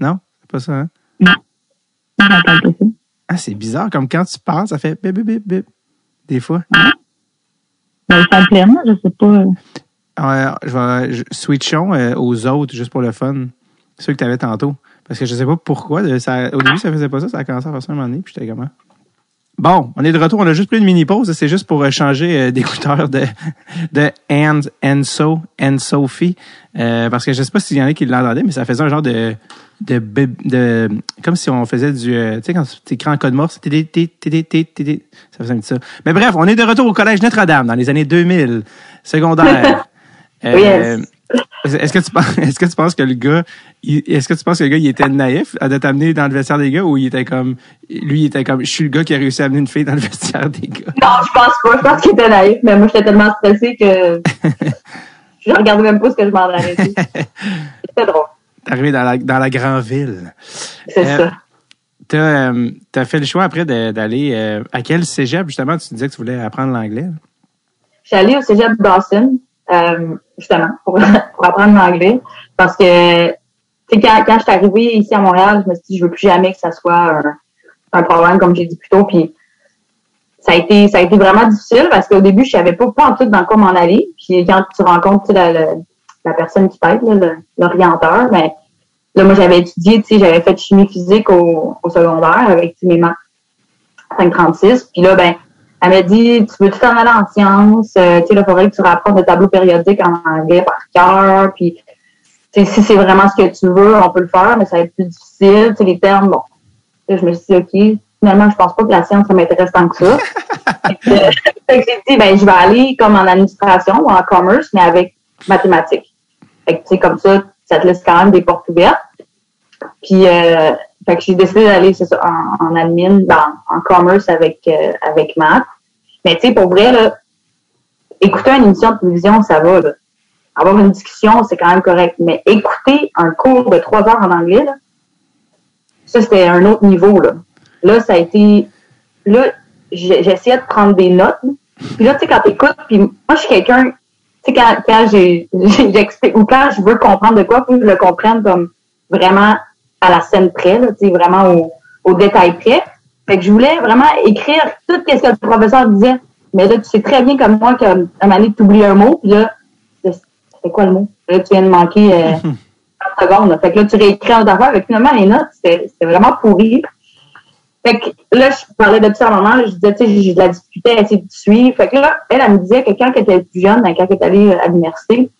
Non, c'est pas ça, hein? Ça. Ah, c'est bizarre, comme quand tu parles, ça fait bip, bip, bip, bip. Des fois. Mais ils sont pleins, je sais pas. Euh, je vais, je- switchons euh, aux autres, juste pour le fun. Ceux que tu avais tantôt. Parce que je sais pas pourquoi. de- Ça, au début, ça faisait pas ça. Ça a commencé à faire ça un moment donné. Puis j'étais comment? Bon, on est de retour. On a juste pris une mini pause. C'est juste pour euh, changer euh, d'écouteur de, [LAUGHS] de And, Enso, and Sophie. Parce que je sais pas s'il y en a qui l'entendaient, mais ça faisait un genre de, de, de, comme si on faisait du, euh, tu sais, quand tu écris en code morse, ça faisait un petit ça. Mais bref, on est de retour au collège Notre-Dame dans les années 2000, secondaire. [LAUGHS] Euh, Yes. Est-ce que tu penses, [LAUGHS] est-ce que tu penses que le gars, est-ce que tu penses que le gars, il était naïf à de t'amener dans le vestiaire des gars ou il était comme, lui, il était comme, je suis le gars qui a réussi à amener une fille dans le [LAUGHS] vestiaire des gars? Non, je pense pas. Je pense qu'il était naïf, mais moi, j'étais tellement stressée que je regardais même pas ce que je m'en allais. C'était drôle. T'es arrivé dans la, dans la grande ville. C'est Euh, ça. T'as, euh, t'as fait le choix après d'aller, euh, à quel cégep, justement, tu disais que tu voulais apprendre l'anglais? Je suis allée au cégep Dawson, euh, justement, pour, [LAUGHS] pour apprendre l'anglais. Parce que, tu sais, quand, quand je suis arrivée ici à Montréal, je me suis dit, je veux plus jamais que ça soit un, un problème, comme j'ai dit plus tôt. Puis, ça a été, ça a été vraiment difficile parce qu'au début, je savais pas, pas en tout dans quoi m'en aller. Puis, quand tu rencontres, tu la, la, la personne qui t'aide, l'orienteur, ben, là, moi, j'avais étudié, tu sais, j'avais fait chimie physique au, au secondaire avec tu sais, mes maths 536. Puis là, ben, elle m'a dit, tu veux tout en aller en sciences, euh, tu sais, là, il faudrait que tu rapprennes le tableau périodique en anglais par cœur, puis, tu sais, si c'est vraiment ce que tu veux, on peut le faire, mais ça va être plus difficile, tu sais, les termes, bon. Là, je me suis dit, OK, finalement, je pense pas que la science, ça m'intéresse tant que ça. [LAUGHS] fait que j'ai dit, ben, je vais aller comme en administration ou en commerce, mais avec mathématiques. Fait comme ça, ça te laisse quand même des portes ouvertes. Puis, euh, fait que j'ai décidé d'aller, en, admin, dans, en commerce avec, euh, avec maths. Mais tu sais, pour vrai, là, écouter une émission de télévision, ça va. Avoir une discussion, c'est quand même correct. Mais écouter un cours de trois heures en anglais, là, ça, c'était un autre niveau, là. Là, ça a été, là, j'essayais de prendre des notes. Puis là, tu sais, quand t'écoutes, puis moi, je suis quelqu'un, tu sais, quand, quand j'explique, ou quand je veux comprendre de quoi, faut que je le comprenne comme vraiment à la scène près, là, tu sais, vraiment au, au détail près. Fait que je voulais vraiment écrire tout ce que le professeur disait. Mais là, tu sais très bien comme moi qu'à un moment donné, tu oublies un mot, puis là, c'est quoi le mot? Là, tu viens de manquer euh, [LAUGHS] 30 secondes. là. Fait que là, tu réécris en affaire. Fait que finalement, les notes, c'était vraiment pourri. Fait que là, je parlais de ça à un moment, je disais, tu sais, j'ai de la difficulté à essayer de suivre. Fait que là, elle, elle me disait que quand elle était plus jeune, ben, quand elle est allée à l'université,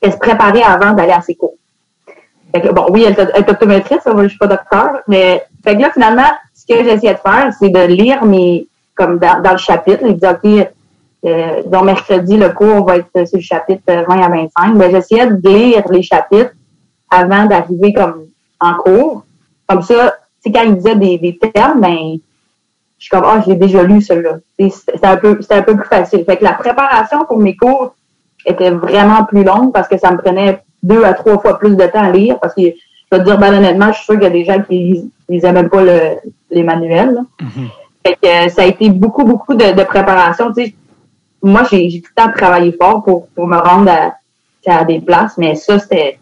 elle se préparait avant d'aller à ses cours. Fait que, bon, oui, elle est optométriste, je suis pas docteur, mais fait que là, finalement, ce que j'essayais de faire, c'est de lire mes, comme dans, le chapitre, il disait, OK, euh, donc mercredi, le cours va être sur le chapitre 20 à 25. Ben, j'essayais de lire les chapitres avant d'arriver comme en cours. Comme ça, quand il disait des, des termes, ben, je suis comme, ah, j'ai déjà lu celui-là. C'était un peu, un peu plus facile. Fait que la préparation pour mes cours était vraiment plus longue parce que ça me prenait deux à trois fois plus de temps à lire parce que, je vais te dire, ben, honnêtement, je suis sûre qu'il y a des gens qui lisaient même pas le, les manuels, là. Fait que euh, ça a été beaucoup, beaucoup de, de préparation. Tu sais, moi, j'ai j'ai tout le temps travaillé fort pour, pour me rendre à, à des places, mais ça, c'était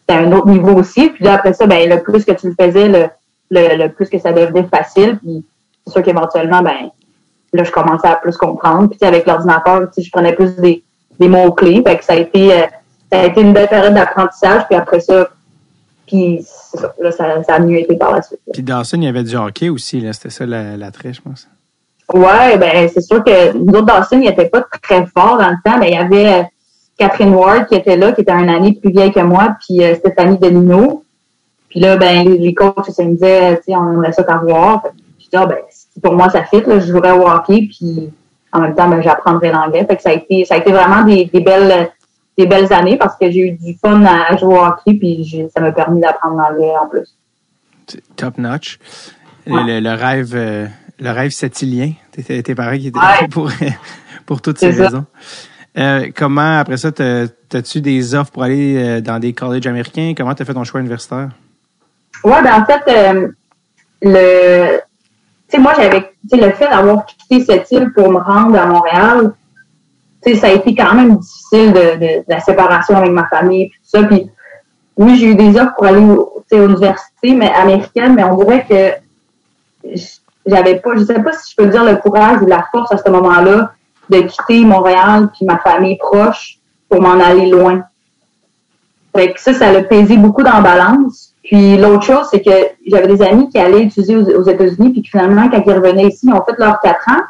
c'était un autre niveau aussi. Puis là, après ça, ben, le plus que tu le faisais, le, le, le plus que ça devenait facile. Puis c'est sûr qu'éventuellement, ben, là, je commençais à plus comprendre. Puis avec l'ordinateur, tu sais, je prenais plus des, des mots-clés. Fait que ça a été euh, ça a été une belle période d'apprentissage. Puis après ça, puis ça, là, ça, ça a mieux été par la suite. là. Puis Dawson, il y avait du hockey aussi, là. C'était ça la, la je pense. Ouais, ben c'est sûr que nous autres Dawson, ils n'étaient pas très forts dans le temps. Ben, il y avait Catherine Ward qui était là, qui était une année plus vieille que moi, puis euh, Stéphanie Denino. Puis là, ben, les, les coachs, ça me disaient, tu sais, on aimerait ça t'avoir. Je dis, ah, ben, si pour moi, ça fit, là, je jouerais au hockey, puis en même temps, ben, j'apprendrais l'anglais. Fait que ça a été, ça a été vraiment des, des belles, des belles années parce que j'ai eu du fun à jouer au hockey, puis ça m'a permis d'apprendre l'anglais en plus. Top notch. Le- Ouais. Le, le rêve, euh, le rêve septilien. Tes, tes parents qui étaient Ouais. [LAUGHS] pour, pour toutes ces ça. raisons. Euh, comment, après ça, t'as-tu des offres pour aller euh, dans des colleges américains? Comment t'as fait ton choix universitaire? Ouais, ben en fait, euh, le, tu sais, moi j'avais, tu sais, le fait d'avoir quitté cette île pour me rendre à Montréal, tu sais, ça a été quand même difficile de, la séparation avec ma famille, puis tout ça. Puis oui, j'ai eu des offres pour aller, tu sais, aux universités, mais américaines, mais on dirait que j'avais pas, je sais pas si je peux dire le courage ou la force à ce moment-là de quitter Montréal puis ma famille proche pour m'en aller loin. Fait que ça, ça l'a pesé beaucoup dans la balance. Puis l'autre chose, c'est que j'avais des amis qui allaient étudier aux, aux États-Unis, puis finalement, quand ils revenaient ici, ils ont fait leurs quatre ans.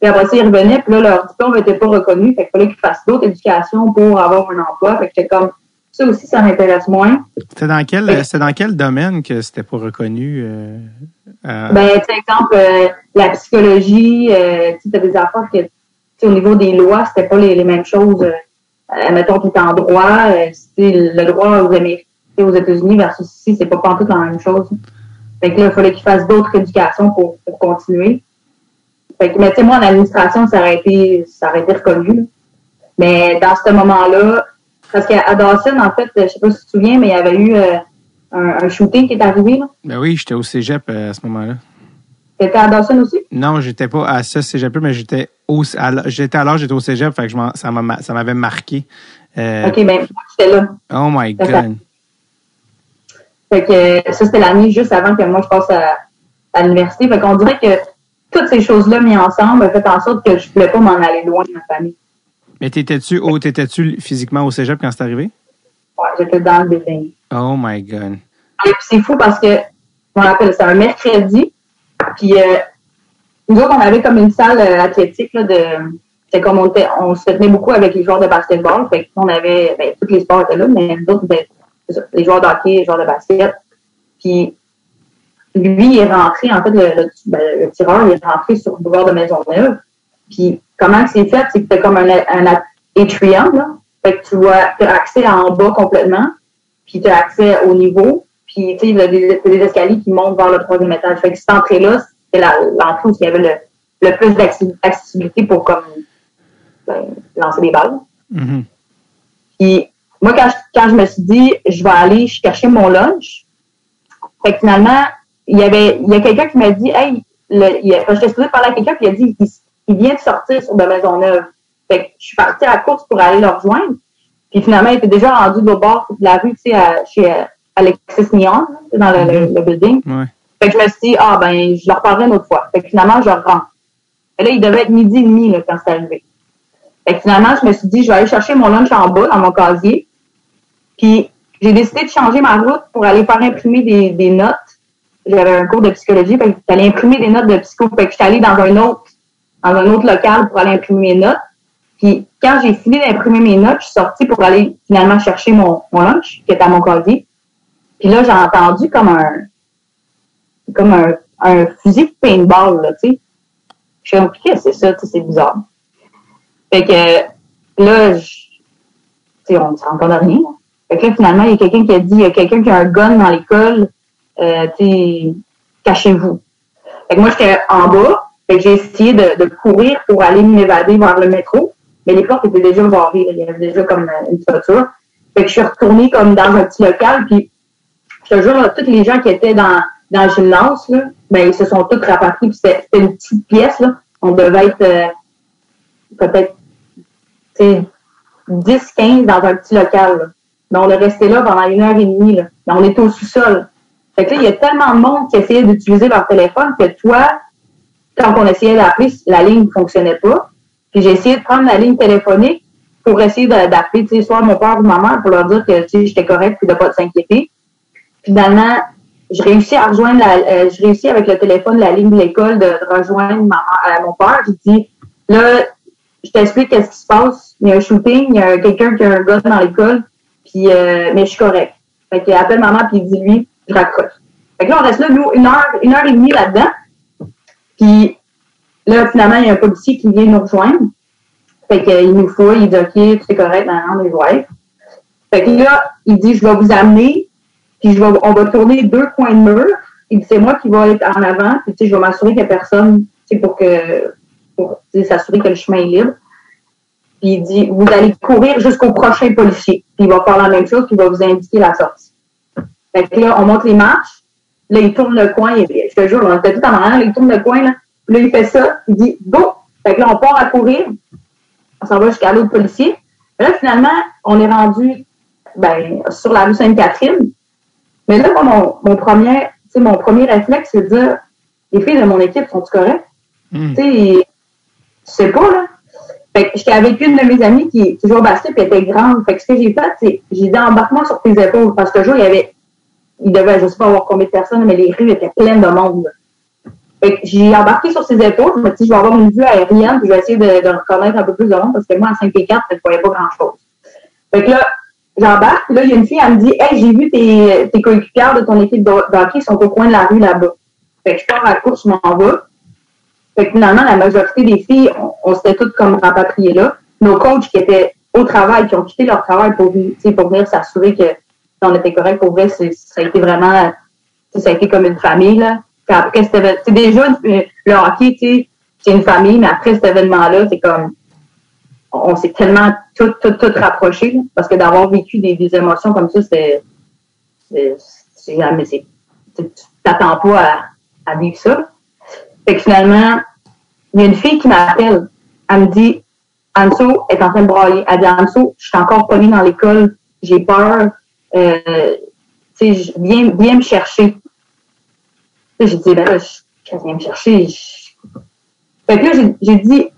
Puis après ça, ils revenaient, puis là, leur diplôme n'était pas reconnu. Fait qu'il fallait qu'ils fassent d'autres éducations pour avoir un emploi. Fait que j'étais comme, ça aussi, ça m'intéresse moins. C'était dans quel, c'était dans quel domaine que c'était pas reconnu? Euh, euh, Ben, tu exemple, euh, la psychologie, euh, tu sais, des affaires que, tu sais, au niveau des lois, c'était pas les, les mêmes choses. euh, mettons, es en droit, c'est le droit aux Américains, aux États-Unis versus ici, c'est pas tout la même chose. Fait que là, il fallait qu'il fasse d'autres éducations pour, pour continuer. Fait que, mais tu sais, moi, en administration, ça aurait été, ça aurait été reconnu. Mais dans ce moment-là, parce qu'à Dawson, en fait, je sais pas si tu te souviens, mais il y avait eu euh, un, un, shooting qui est arrivé. Là. Ben oui, j'étais au cégep euh, à ce moment-là. T'étais à Dawson aussi? Non, j'étais pas à ce cégep mais j'étais au, j'étais alors j'étais au cégep, fait que je ça m'avait marqué. Euh, OK, ben, j'étais là. Oh my God. Fait que ça, c'était l'année juste avant que moi, je passe à, à l'université. Fait qu'on dirait que toutes ces choses-là mises ensemble ont fait en sorte que je ne voulais pas m'en aller loin de ma famille. Mais t'étais-tu oh, t'étais-tu physiquement au cégep quand c'est arrivé? Ouais, j'étais dans le building. Oh my God. Et c'est fou parce que, je me rappelle, c'était un mercredi. Puis, euh, nous autres, on avait comme une salle euh, athlétique, là, de, c'est comme on, était, on se tenait beaucoup avec les joueurs de basketball. Fait qu'on avait, ben, tous les sports étaient là, mais nous autres, ben, les joueurs de hockey, les joueurs de basket. Puis, lui, il est rentré, en fait, le, ben, le, tireur, il est rentré sur le boulevard de Maisonneuve. Puis, comment c'est fait? C'est que tu as comme un, un atrium, là. Fait que tu vois, tu as accès en bas complètement, puis tu as accès au niveau, puis tu sais, il y a des, des, escaliers qui montent vers le troisième étage. Fait que cette entrée-là, c'est l'entrée où il y avait le, le plus d'accessibilité pour comme ben, lancer des balles. Mm-hmm. Puis moi, quand je, quand je me suis dit, je vais aller chercher mon lunch, fait que finalement, il y avait, il y a quelqu'un qui m'a dit, hey, le, il a, j'étais supposée parler à quelqu'un, puis il a dit, il, il vient de sortir sur de Maisonneuve. Fait que je suis partie à la course pour aller le rejoindre. Puis finalement, il était déjà rendu de bord de la rue, tu sais, à, chez Alexis Nion, dans le, le, building. Ouais. Fait que je me suis dit, ah ben, je leur parlerai une autre fois. Fait que finalement, je rentre. Et là, il devait être midi et demi là, quand c'est arrivé. Fait que finalement, je me suis dit, je vais aller chercher mon lunch en bas, dans mon casier. Puis j'ai décidé de changer ma route pour aller faire imprimer des, notes. J'avais un cours de psychologie, que j'allais imprimer des notes de psycho. Fait que je suis allée dans un autre dans un autre local pour aller imprimer mes notes. Puis quand j'ai fini d'imprimer mes notes, je suis sortie pour aller finalement chercher mon, lunch qui était à mon casier. Puis là, j'ai entendu comme un comme un, fusil de paintball, là, tu sais. Je suis dit, c'est ça, c'est bizarre. Fait que là, sais, on ne s'entend rien. Fait que là, finalement, il y a quelqu'un qui a dit, il y a quelqu'un qui a un gun dans l'école, euh, cachez-vous. Fait que moi, j'étais en bas, fait que j'ai essayé de, de, courir pour aller m'évader vers le métro, mais les portes étaient déjà barrées. Il y avait déjà comme une clôture. Fait que je suis retournée comme dans un petit local, puis je te jure, là, tous les gens qui étaient dans, dans le gymnase, là, ben, ils se sont tous rapatriés, puis c'était une petite pièce, là. On devait être euh, peut-être 10, 15 dans un petit local. Là. Mais on est resté là pendant une heure et demie. Là. Mais on était au sous-sol. Fait que là, il y a tellement de monde qui essayait d'utiliser leur téléphone que toi, quand on essayait d'appeler, la ligne ne fonctionnait pas. Puis j'ai essayé de prendre la ligne téléphonique pour essayer d'appeler, soit mon père ou ma mère pour leur dire que, j'étais correct et de pas s'inquiéter. Finalement, je réussis à rejoindre la, euh, je réussis avec le téléphone, la ligne de l'école, de, rejoindre ma, euh, mon père. J'ai dit, là, je t'explique qu'est-ce qui se passe. Il y a un shooting, il y a quelqu'un qui a un gars dans l'école, euh, mais je suis correct. Fait qu'il appelle maman, puis il dit, lui, je raccroche. Fait que là, on reste là, nous, une heure, une heure et demie là-dedans. Puis là, finalement, il y a un policier qui vient nous rejoindre. Fait qu'il nous faut, il dit OK, tout est correct, non, non, ouais. Fait que là, il dit Je vais vous amener, puis je vais, on va tourner deux coins de mur. Il dit C'est moi qui vais être en avant, puis tu sais, je vais m'assurer qu'il n'y a personne, pour que pour s'assurer que le chemin est libre. Puis il dit Vous allez courir jusqu'au prochain policier. Puis il va faire la même chose, puis il va vous indiquer la sortie. Fait que là, on monte les marches. Là, il tourne le coin. je te jure, on était tout en arrière. Là, il tourne le coin. Là, là, il fait ça. Il dit Go! Fait que là, on part à courir. On s'en va jusqu'à l'autre policier. là, finalement, on est rendu ben, sur la rue Sainte-Catherine. Mais là, mon, mon, premier, mon premier réflexe, c'est de dire Les filles de mon équipe sont-tu correctes? Mm. Tu sais, sais pas, là. Fait que j'étais avec une de mes amies qui, qui jouait au basket et était grande. Fait que ce que j'ai fait, c'est j'ai dit embarque-moi sur tes épaules parce que jour, il y avait il devait, je sais pas avoir combien de personnes, mais les rues étaient pleines de monde. J'ai embarqué sur ses épaules, je me suis dit, je vais avoir une vue aérienne, puis je vais essayer de, de reconnaître un peu plus de monde, parce que moi, à 5 et 4, je ne voyais pas grand-chose. Fait que là, j'embarque, là, il y a une fille, elle me dit, hey, j'ai vu tes, tes coéquipières de ton équipe d'hockey sont au coin de la rue là-bas. Fait que je pars à la course, je m'en vais. Fait que finalement, la majorité des filles, on, s'était toutes comme rapatriées là. Nos coachs qui étaient au travail, qui ont quitté leur travail pour, pour venir s'assurer que on était correct. Pour vrai, ça a été vraiment, ça a été comme une famille, là. Puis après, c'était déjà, le hockey, c'est une famille, mais après cet événement-là, c'est comme, on s'est tellement tout, tout, tout rapproché, parce que d'avoir vécu des, émotions comme ça, c'est, c'est, mais c'est, tu t'attends pas à, à vivre ça. Fait que finalement, il y a une fille qui m'appelle. Elle me dit, Anso est en train de brailler. Elle dit, Anso, je suis encore pognée dans l'école. J'ai peur. Euh, tu sais, viens, viens me chercher. J'ai dit, ben là, je, viens me chercher. Fait que là, j'ai dit,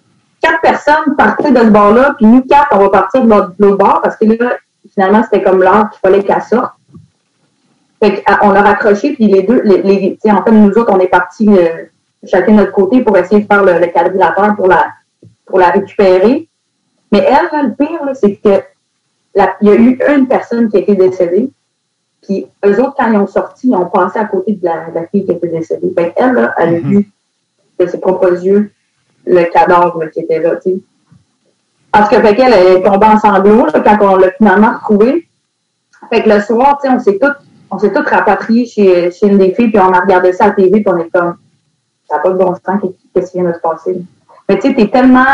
quatre personnes partaient de ce bord-là, puis nous quatre, on va partir de l'autre bord, parce que là, finalement, c'était comme l'heure qu'il fallait qu'elle sorte. Fait qu'on a raccroché, puis les deux, les, les en fait, nous autres, on est partis euh, chacun de notre côté pour essayer de faire le, le pour la, pour la récupérer. Mais elle, le pire, c'est que il y a eu une personne qui a été décédée, puis eux autres, quand ils ont sorti, ils ont passé à côté de la, fille qui était décédée. Fait elle, là, elle a mm-hmm. vu de ses propres yeux le cadavre qui était là, tu sais. Parce que, fait qu'elle, elle est tombée en sanglots, quand on l'a finalement retrouvée. Fait que le soir, tu sais, on s'est on s'est toutes rapatriées chez, chez une des filles, puis on a regardé ça à la TV, puis on est comme, ça n'a pas de bon sens, qu'est-ce qui vient de se passer. Mais tu sais, t'es tellement,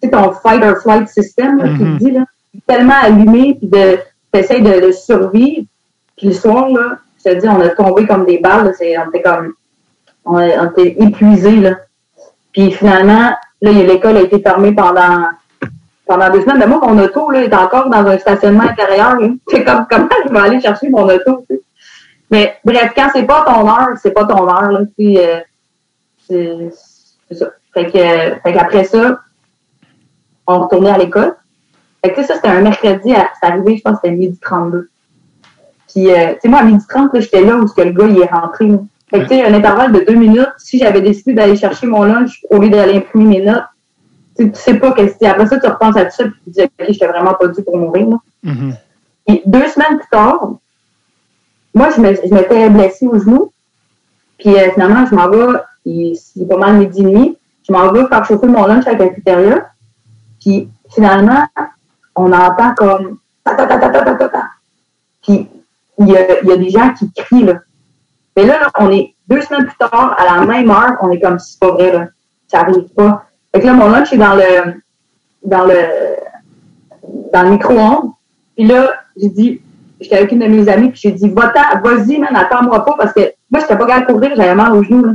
tu sais, ton fight or flight system, là, qui mm-hmm. dit, là, tellement allumé, puis de, t'essayes de, de, survivre. Puis le soir, là, je te dis, on a tombé comme des balles, c'est, on était comme, on, on était épuisés, là. Puis finalement, là, l'école a été fermée pendant pendant deux semaines. Mais moi, mon auto là, est encore dans un stationnement intérieur. [LAUGHS] C'est comme comment je vais aller chercher mon auto. Mais bref, quand c'est pas ton heure, c'est pas ton heure. Là, euh, c'est ça. Fait que, fait qu'après ça, on retournait à l'école. Fait que ça, c'était un mercredi, c'est arrivé, je pense que c'était midi 32. Puis, euh, tu sais, moi, à midi 30, j'étais là où ce que le gars, il est rentré. Fait que, tu sais, un intervalle de deux minutes, si j'avais décidé d'aller chercher mon lunch au lieu d'aller imprimer mes notes, tu sais pas qu'est-ce que Après ça, tu repenses à tout ça, puis tu te dis, OK, j'étais vraiment pas dû pour mourir. Mm-hmm. Et deux semaines plus tard, moi, je m'étais blessée au genou. Puis euh, finalement, je m'en vais, c'est pas mal midi et je m'en vais faire chauffer mon lunch à la cafétéria. Puis finalement, on entend comme. Puis il y a, y a des gens qui crient là. Mais là, là, on est deux semaines plus tard, à la même heure, on est comme c'est pas vrai, là. Ça arrive pas. Fait que là, mon lunch est dans le dans le dans le micro-ondes. Puis là, j'ai dit, j'étais avec une de mes amies, puis j'ai dit, vas-y, man, attends-moi pas, parce que moi, j'étais pas capable de courir, j'avais mal au genou, là.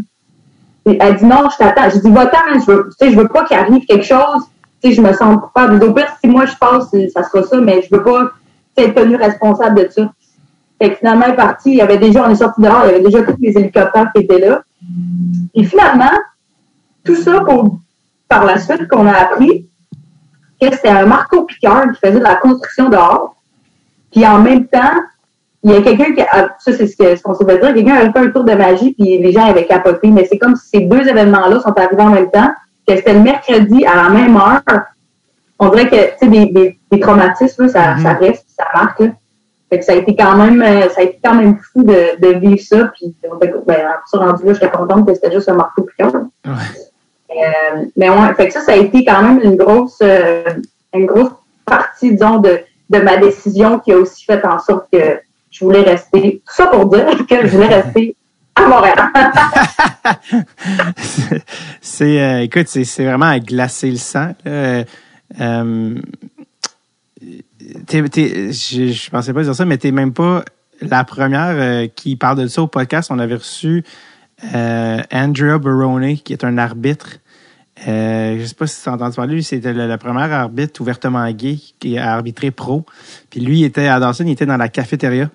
Elle dit, non, je t'attends. J'ai dit, va-t'en, je veux, je veux pas qu'il arrive quelque chose, tu sais, je me sens coupable. Au pire, si moi, je passe, ça sera ça, mais je veux pas, être tenu responsable de ça. Fait que finalement, elle est parti, il y avait déjà, on est sorti dehors, il y avait déjà tous les hélicoptères qui étaient là. Et finalement, tout ça pour, par la suite, qu'on a appris que c'était un Marco Picard qui faisait de la construction dehors. Puis en même temps, il y a quelqu'un qui a, ça c'est ce qu'on s'est fait dire, quelqu'un avait fait un tour de magie puis les gens avaient capoté. Mais c'est comme si ces deux événements-là sont arrivés en même temps, que c'était le mercredi à la même heure. On dirait que, tu sais, des, des, traumatismes, ça, mm-hmm. ça reste, ça marque, fait que ça a été quand même, euh, ça a été quand même fou de, de vivre ça. Puis, ben, ça rendu là, j'étais contente que c'était juste un marteau piquant. Ouais. Euh, mais ouais, fait que ça, ça a été quand même une grosse, euh, une grosse partie, disons, de, de ma décision qui a aussi fait en sorte que je voulais rester. Ça pour dire que je voulais rester à Montréal. [LAUGHS] c'est, euh, écoute, c'est, vraiment à glacer le sang. Euh, je, je pensais pas dire ça, mais t'es même pas la première euh, qui parle de ça au podcast. On avait reçu euh, Andrea Barone, qui est un arbitre. Euh, je sais pas si tu as entendu parler, lui, c'était le, premier arbitre ouvertement gay qui a arbitré pro. Puis lui, il était à Dawson, il était dans la cafétéria.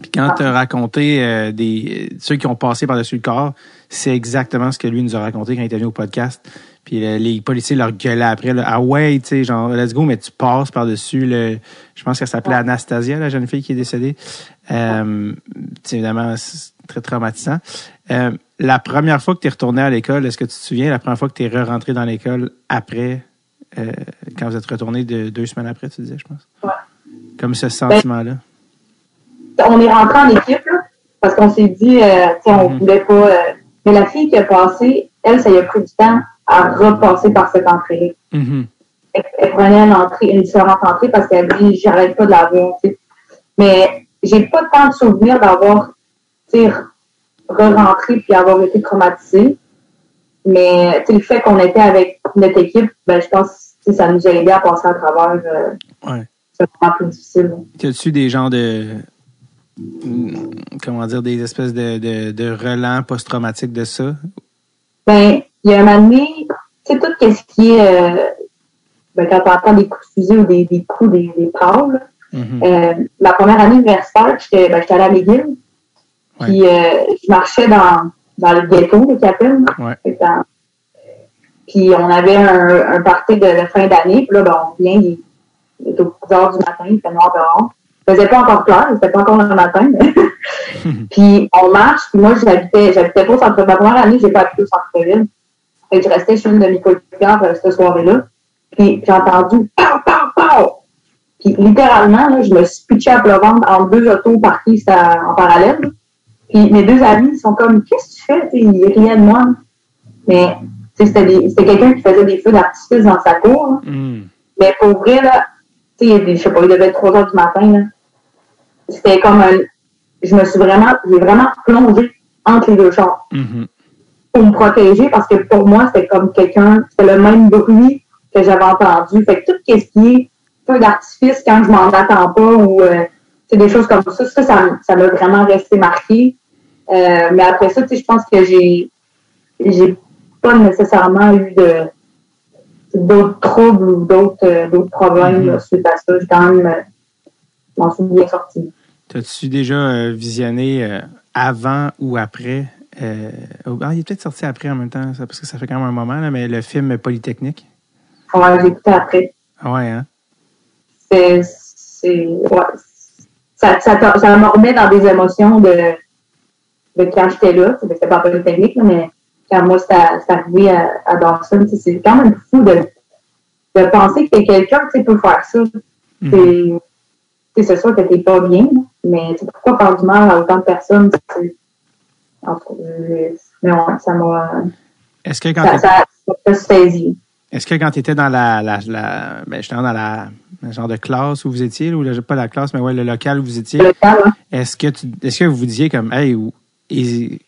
Puis quand tu as raconté euh, des ceux qui ont passé par-dessus le corps, c'est exactement ce que lui nous a raconté quand il était venu au podcast. Puis euh, les policiers leur gueulaient après, là, ah ouais, tu sais, genre, let's go, mais tu passes par-dessus le. Je pense qu'elle s'appelait Anastasia, la jeune fille qui est décédée. Euh, évidemment, c'est très traumatisant. Euh, la première fois que tu es retourné à l'école, est-ce que tu te souviens, la première fois que tu es re-rentré dans l'école après, euh, quand vous êtes retourné de, deux semaines après, tu disais, je pense? Ouais. Comme ce sentiment-là? On est rentré en équipe, là, parce qu'on s'est dit, euh, on mm voulait pas. mais la fille qui a passé, elle, ça y a pris du temps à repasser par cette entrée-là. Mm elle, elle prenait une entrée, une différente entrée parce qu'elle dit j'arrête pas de la voir. tu sais. Mais j'ai pas tant de souvenirs d'avoir tu sais, re-rentré puis avoir été traumatisée. Mais tu sais, le fait qu'on était avec notre équipe, ben, je pense que sais, ça nous a aidé à passer à travers euh, Ouais. ce moment plus difficile. Y a-tu des genres de. Hum, Comment dire, des espèces de, de, de relents post-traumatiques de ça? Ben, il y a un moment donné, tu sais, tout ce qui est, euh, ben, quand on entend des coups de fusil ou des, des coups, des, des pâles, Mhm. euh, ma première année universitaire, j'étais ben, j'étais allée à McGill, puis euh, je marchais dans, dans le ghetto, le Capel. Ouais. Puis on avait un, un party de, de fin d'année, puis là, ben, on vient, il, il est aux 10 heures du matin, il fait noir dehors. Faisait pas encore clair, c'était pas encore le matin. [LAUGHS] puis on marche, puis moi, j'habitais, j'habitais pas au centre Ma première année, j'ai pas habité au centre-ville. Fait que je restais chez une de mes coéquipières euh, cette soirée-là. Puis j'ai entendu pow, pow, pow! Puis littéralement, là, je me suis pitché à plat ventre entre deux autos parquées en parallèle. Puis mes deux amis sont comme Qu'est-ce que tu fais? Tu sais, Ils riaient de moi. Mais c'était c'était quelqu'un qui faisait des feux d'artifice dans sa cour. Hum. Mais pour vrai, là, je sais pas, il devait être 3 heures du matin, là. C'était comme un, je me suis vraiment, j'ai vraiment plongé entre les deux chars Mhm. pour me protéger parce que pour moi, c'était comme quelqu'un, c'était le même bruit que j'avais entendu. Fait que tout ce qui est feu d'artifice quand je m'en attends pas ou, euh, c'est des choses comme ça, ça, ça, m'a vraiment resté marqué. Euh, mais après ça, tu sais, je pense que j'ai, j'ai pas nécessairement eu de, d'autres troubles ou d'autres, euh, d'autres problèmes Mhm. là, suite à ça. J'ai quand même, euh, je m'en suis bien sortie. T'as-tu déjà euh, visionné euh, avant ou après? euh, ah, il est peut-être sorti après en même temps, ça, parce que ça fait quand même un moment, là, mais le film Polytechnique? Ouais, j'ai écouté après. Ah ouais, hein? c'est, c'est, ouais, ça, ça, ça me remet dans des émotions de, de quand j'étais là. C'était pas polytechnique, mais quand moi, c'est arrivé à, à Dawson, c'est quand même fou de, de penser que quelqu'un, peut faire ça. Sais, c'est sûr que t'es pas bien, là, mais pourquoi faire du mal à autant de personnes? c'est- en tout cas, je- Mais ouais, ça m'a, Est-ce que quand ça, ça, ça est-ce que quand tu étais dans la, la, la ben, justement dans la le genre de classe où vous étiez, ou pas la classe, mais ouais, le local où vous étiez, là. est-ce que tu est-ce que vous vous disiez comme Hey,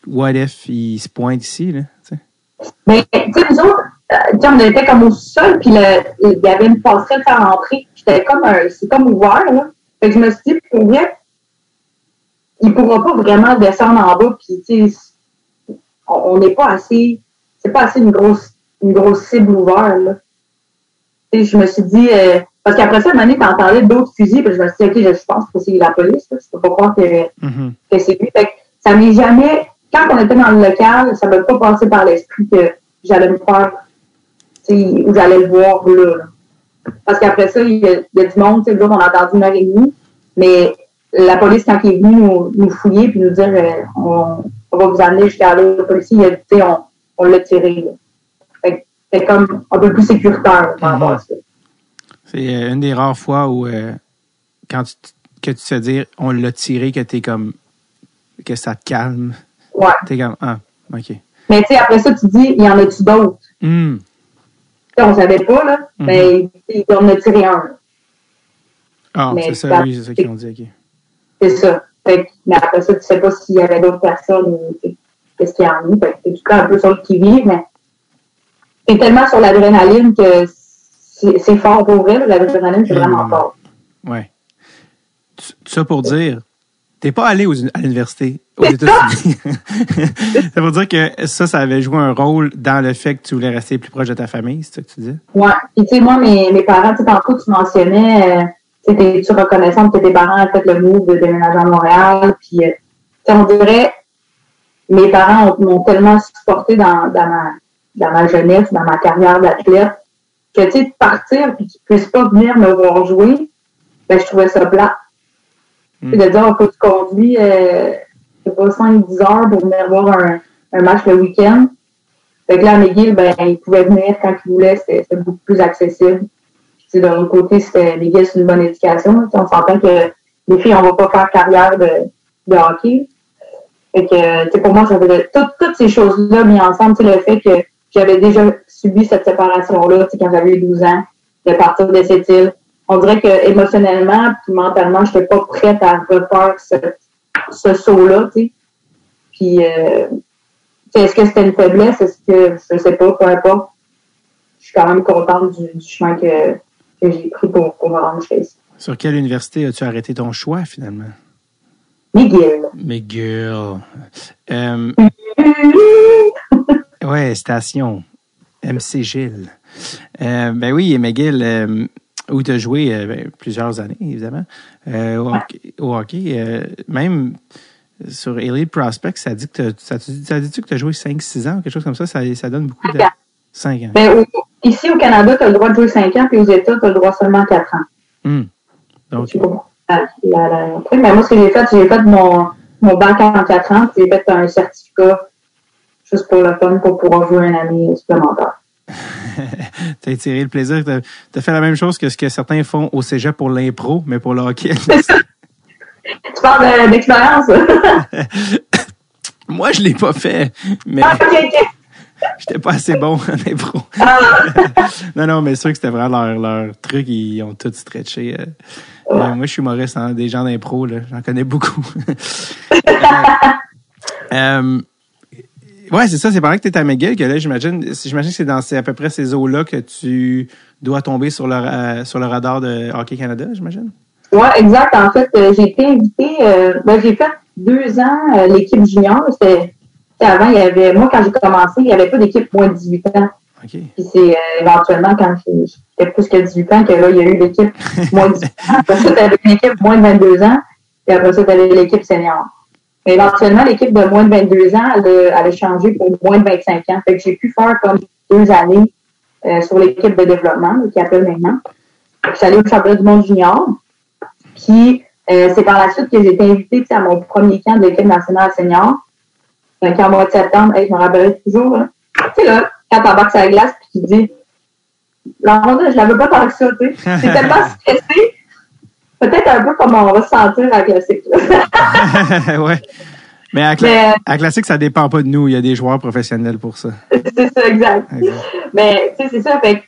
what if il se pointe ici, là? Mais, tu sais, nous autres, euh, tu sais, on était comme au sol, puis il y avait une passerelle à rentrer. C'était comme un, c'est comme ouvert, là. Fait que je me suis dit, pour vrai, il pourra pas vraiment descendre en bas, puis, tu sais, on n'est pas assez, c'est pas assez une grosse, une grosse cible ouverte, là. Tu sais, je me suis dit, euh, parce qu'après ça, moment donné, t'entendais d'autres fusils, puis je me suis dit, OK, je pense que c'est la police, là. Je peux pas croire que, Mhm. que c'est lui. Fait que ça m'est jamais, quand on était dans le local, ça m'a pas passé par l'esprit que j'allais me faire, tu sais, ou j'allais le voir là. là. Parce qu'après ça, il y, a, il y a du monde, tu sais, là, on a attendu une heure et demie, mais la police, quand il est venu nous, nous fouiller puis nous dire, euh, on, on va vous amener jusqu'à le policier, il a dit, on, on l'a tiré, c'est comme un peu plus sécuritaire par rapport à ça. C'est euh, une des rares fois où euh, quand tu, que tu te fais dire on l'a tiré, que t'es comme que ça te calme. Ouais. T'es comme Ah, ok. Mais tu sais, après ça, tu dis, il y en a-tu d'autres? Sais, on savait pas, là, Mhm. mais il en a tiré un. Ah, c'est ça, ça- oui, c'est ça qu'ils ont dit, ok. C'est ça. Fait mais après ça, tu sais pas s'il y avait d'autres personnes ou qu'est-ce qu'il y en a. T'es tout temps un peu sur le qui-vive, mais t'es tellement sur l'adrénaline que c'est c'est fort pour vrai. L'adrénaline, c'est vraiment Mhm. fort. Ouais. Ça pour dire, t'es pas allé aux- à l'université aux États-Unis. [LAUGHS] ça veut dire que ça, ça avait joué un rôle dans le fait que tu voulais rester plus proche de ta famille, c'est ça que tu dis? Ouais. Puis tu sais, moi, mes, mes parents, tu sais, tantôt, tu mentionnais, euh, t'es-tu reconnaissante que tes parents ont fait le move de déménager à Montréal? Puis, euh, on dirait, mes parents ont- m'ont tellement supporté dans, dans, ma, dans ma jeunesse, dans ma carrière d'athlète, que, tu sais, de partir puis qu'ils puissent pas venir me voir jouer, ben, je trouvais ça plat. Mm. De dire, faut que tu conduis, euh, je sais pas, 5-10 heures pour venir voir un, un match le week-end? Fait que là, à McGill, ben, ils pouvaient venir quand ils voulaient, c'était beaucoup plus accessible. De l'autre côté, c'était McGill, c'est une bonne éducation. On s'entend que les filles, on va pas faire carrière de, de hockey. Fait que, pour moi, tout- toutes ces choses-là mis ensemble, le fait que j'avais déjà subi cette séparation-là, quand j'avais eu 12 ans. de partir de cette île. On dirait que émotionnellement puis mentalement, je n'étais pas prête à refaire ce, ce saut-là. Puis, euh, est-ce que c'était une faiblesse? Est-ce que, je sais pas, peu importe. Je suis quand même contente du chemin que, que j'ai pris pour, pour me rendre jusqu'à ici. Sur quelle université as-tu arrêté ton choix, finalement? McGill. McGill. Euh, [LAUGHS] ouais, station. MC Gilles. Euh, ben oui, McGill, euh, où tu as joué euh, ben, plusieurs années, évidemment, au hockey. au hockey, même sur Elite Prospect, ça dit que ça, dit- tu as joué 5-6 ans quelque chose comme ça? Ça, ça donne beaucoup de. Cinq ans. 5 ans. Ben, au- ici, au Canada, tu as le droit de jouer 5 ans, puis aux États, tu as le droit seulement 4 ans. Hmm. Donc. Ah, la- la- après, mais moi, ce que j'ai fait, j'ai fait mon, mon bac en 4 ans, puis j'ai fait un certificat juste pour le fun, pour pouvoir jouer une année supplémentaire. [LAUGHS] tu as tiré le plaisir. Tu as, fait la même chose que ce que certains font au cégep pour l'impro, mais pour le hockey. [LAUGHS] Tu parles de- d'expérience? [LAUGHS] Moi, je l'ai pas fait, mais ah. J'étais pas assez bon [LAUGHS] en impro. Ah, non, non, mais c'est sûr que c'était vraiment leur, leur truc. Ils ont tout stretché. euh. Euh, moi, je suis humoriste, hein, des gens d'impro. J'en connais beaucoup. [LAUGHS] Euh, ouais, c'est ça. C'est pendant que tu es à McGill que là, j'imagine, j'imagine que c'est dans ces, à peu près ces eaux-là que tu dois tomber sur le, euh, sur le radar de Hockey Canada, j'imagine? ouais, exact. En fait, euh, j'ai été invitée, ben, j'ai fait deux ans l'équipe junior. C'était avant, il y avait, moi, quand j'ai commencé, il n'y avait pas d'équipe moins de 18 ans. Puis c'est euh, éventuellement quand j'ai- j'étais plus que 18 ans que là, il y a eu l'équipe moins de 18 ans. Après ça, tu avais l'équipe moins de 22 ans. Puis après ça, tu avais l'équipe senior. Mais éventuellement, l'équipe de moins de 22 ans, elle, a- elle a changé pour moins de 25 ans. Fait que j'ai pu faire comme deux années euh, sur l'équipe de développement, qui appelle maintenant. Je suis allée au championnat du monde junior. Puis euh, c'est par la suite que j'ai été invitée à mon premier camp de l'équipe nationale senior. Camp au mois de septembre. Hey, je me rappellerai toujours. Là. Tu sais, là, quand t'embarques sur la glace puis tu dis La ronde, je la veux pas tant que ça, tu sais. [LAUGHS] C'est tellement stressé. Peut-être un peu comme on va se sentir à la classique. [LAUGHS] ouais. Mais à, Cla- Mais à Classique, ça dépend pas de nous. Il y a des joueurs professionnels pour ça. c'est ça, exact. Exact. Mais tu sais, c'est ça. Fait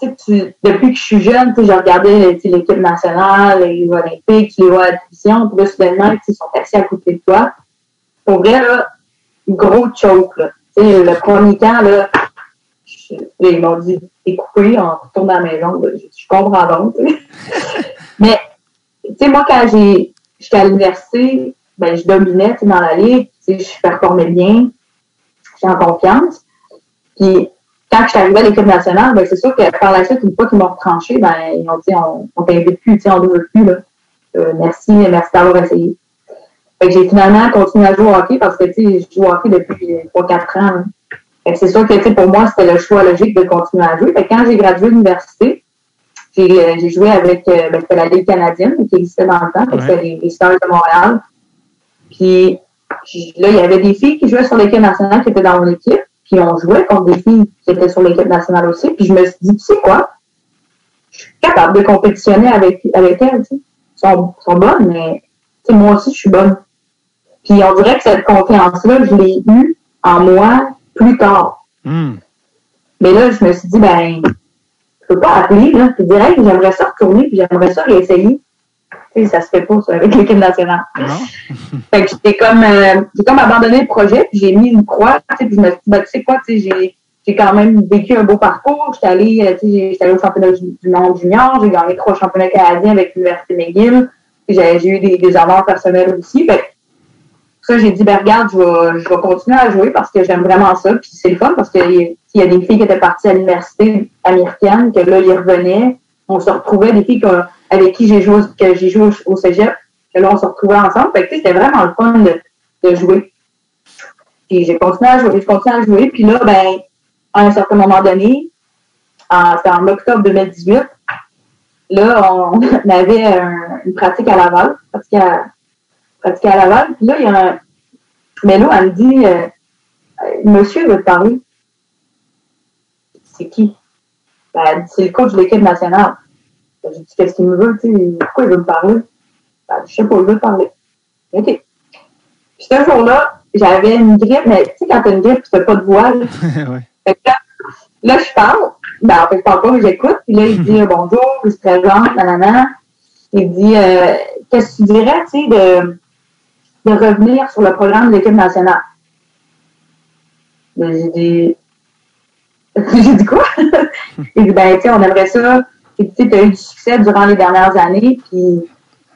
que, tu depuis que je suis jeune, j'ai regardé l'équipe nationale, les Olympiques, les voix à la division, puis là, soudainement, ils sont assis à côté de toi. Pour vrai, là, gros choke, là. Le premier temps, là, ils m'ont dit, coupé, on retourne à la maison. Je, je comprends donc. [LAUGHS] Mais, tu sais, moi, quand j'ai, j'étais à l'université, ben, je dominais, dans la ligue, je performais bien, j'étais en confiance. Puis, quand je suis arrivée à l'équipe nationale, ben, c'est sûr que par la suite, une fois qu'ils m'ont retranché, ben, ils ont dit, on, on t'invite plus, on ne veut plus, là. Euh, merci, merci d'avoir essayé. Fait que j'ai finalement continué à jouer au hockey parce que, tu sais, je joue au hockey depuis 3-4 ans. là. Fait que c'est sûr que, tu sais, pour moi, c'était le choix logique de continuer à jouer. Fait que quand j'ai gradué de l'université, j'ai, euh, j'ai joué avec, euh, ben, c'était la Ligue canadienne qui existait dans le temps. Fait que Ouais. C'était les, les Stars de Montréal. Puis, là, il y avait des filles qui jouaient sur l'équipe nationale qui étaient dans mon équipe. Puis on jouait contre des filles qui étaient sur l'équipe nationale aussi. Puis je me suis dit, tu sais quoi? Je suis capable de compétitionner avec, avec elles, tu sais. Elles sont, sont bonnes, mais tu sais, moi aussi, je suis bonne. Puis on dirait que cette confiance-là, je l'ai eue en moi plus tard. Hmm. Mais là, je me suis dit, ben, je peux pas appeler, là, puis dire, hey, j'aimerais ça retourner, puis j'aimerais ça réessayer. Tu sais, ça se fait pas, ça, avec l'équipe nationale. [LAUGHS] [LAUGHS] Fait que j'ai comme, euh, j'ai comme abandonné le projet, puis j'ai mis une croix, tu sais, puis je me suis dit, ben, tu sais quoi, tu sais, j'ai, j'ai quand même vécu un beau parcours. J'étais allée, euh, tu sais, j'étais allée au championnat du monde junior, j'ai gagné trois championnats canadiens avec l'Université McGill, puis j'ai, j'ai eu des, des honneurs personnels aussi. Fait ça, j'ai dit, ben, regarde, je vais, je vais continuer à jouer parce que j'aime vraiment ça, puis c'est le fun parce qu'il y, a des filles qui étaient parties à l'université américaine, que là, ils revenaient, on se retrouvait, des filles avec qui j'ai joué, j'ai joué au, cégep, que là, on se retrouvait ensemble. Fait que, c'était vraiment le fun de, jouer. Puis j'ai continué à jouer, je continue à jouer. Puis là, ben, à un certain moment donné, c'était en octobre 2018, là, on, [LAUGHS] avait un- une pratique à Laval, à, pratique à Laval. Puis là, il y a un... Mais là, elle me dit, euh, monsieur veut te parler. C'est qui? Ben, elle dit, c'est le coach de l'équipe nationale. Ben, J'ai dit, qu'est-ce qu'il me veut? Pourquoi il veut me parler? Ben, je sais pas, il veut parler. OK. Puis ce jour-là, j'avais une grippe, mais tu sais, quand t'as une grippe, tu n'as pas de voix. là. [LAUGHS] ouais. Fait que là, là, je parle, ben, en fait, je parle pas, mais j'écoute. Puis là, il dit euh, bonjour, il se présente, nanana. Il dit euh, Qu'est-ce que tu dirais, tu sais, de, de revenir sur le programme de l'équipe nationale? J'ai dit [LAUGHS] J'ai dit quoi? [LAUGHS] il dit Ben, tu sais, on aimerait ça. Tu sais, as eu du succès durant les dernières années, puis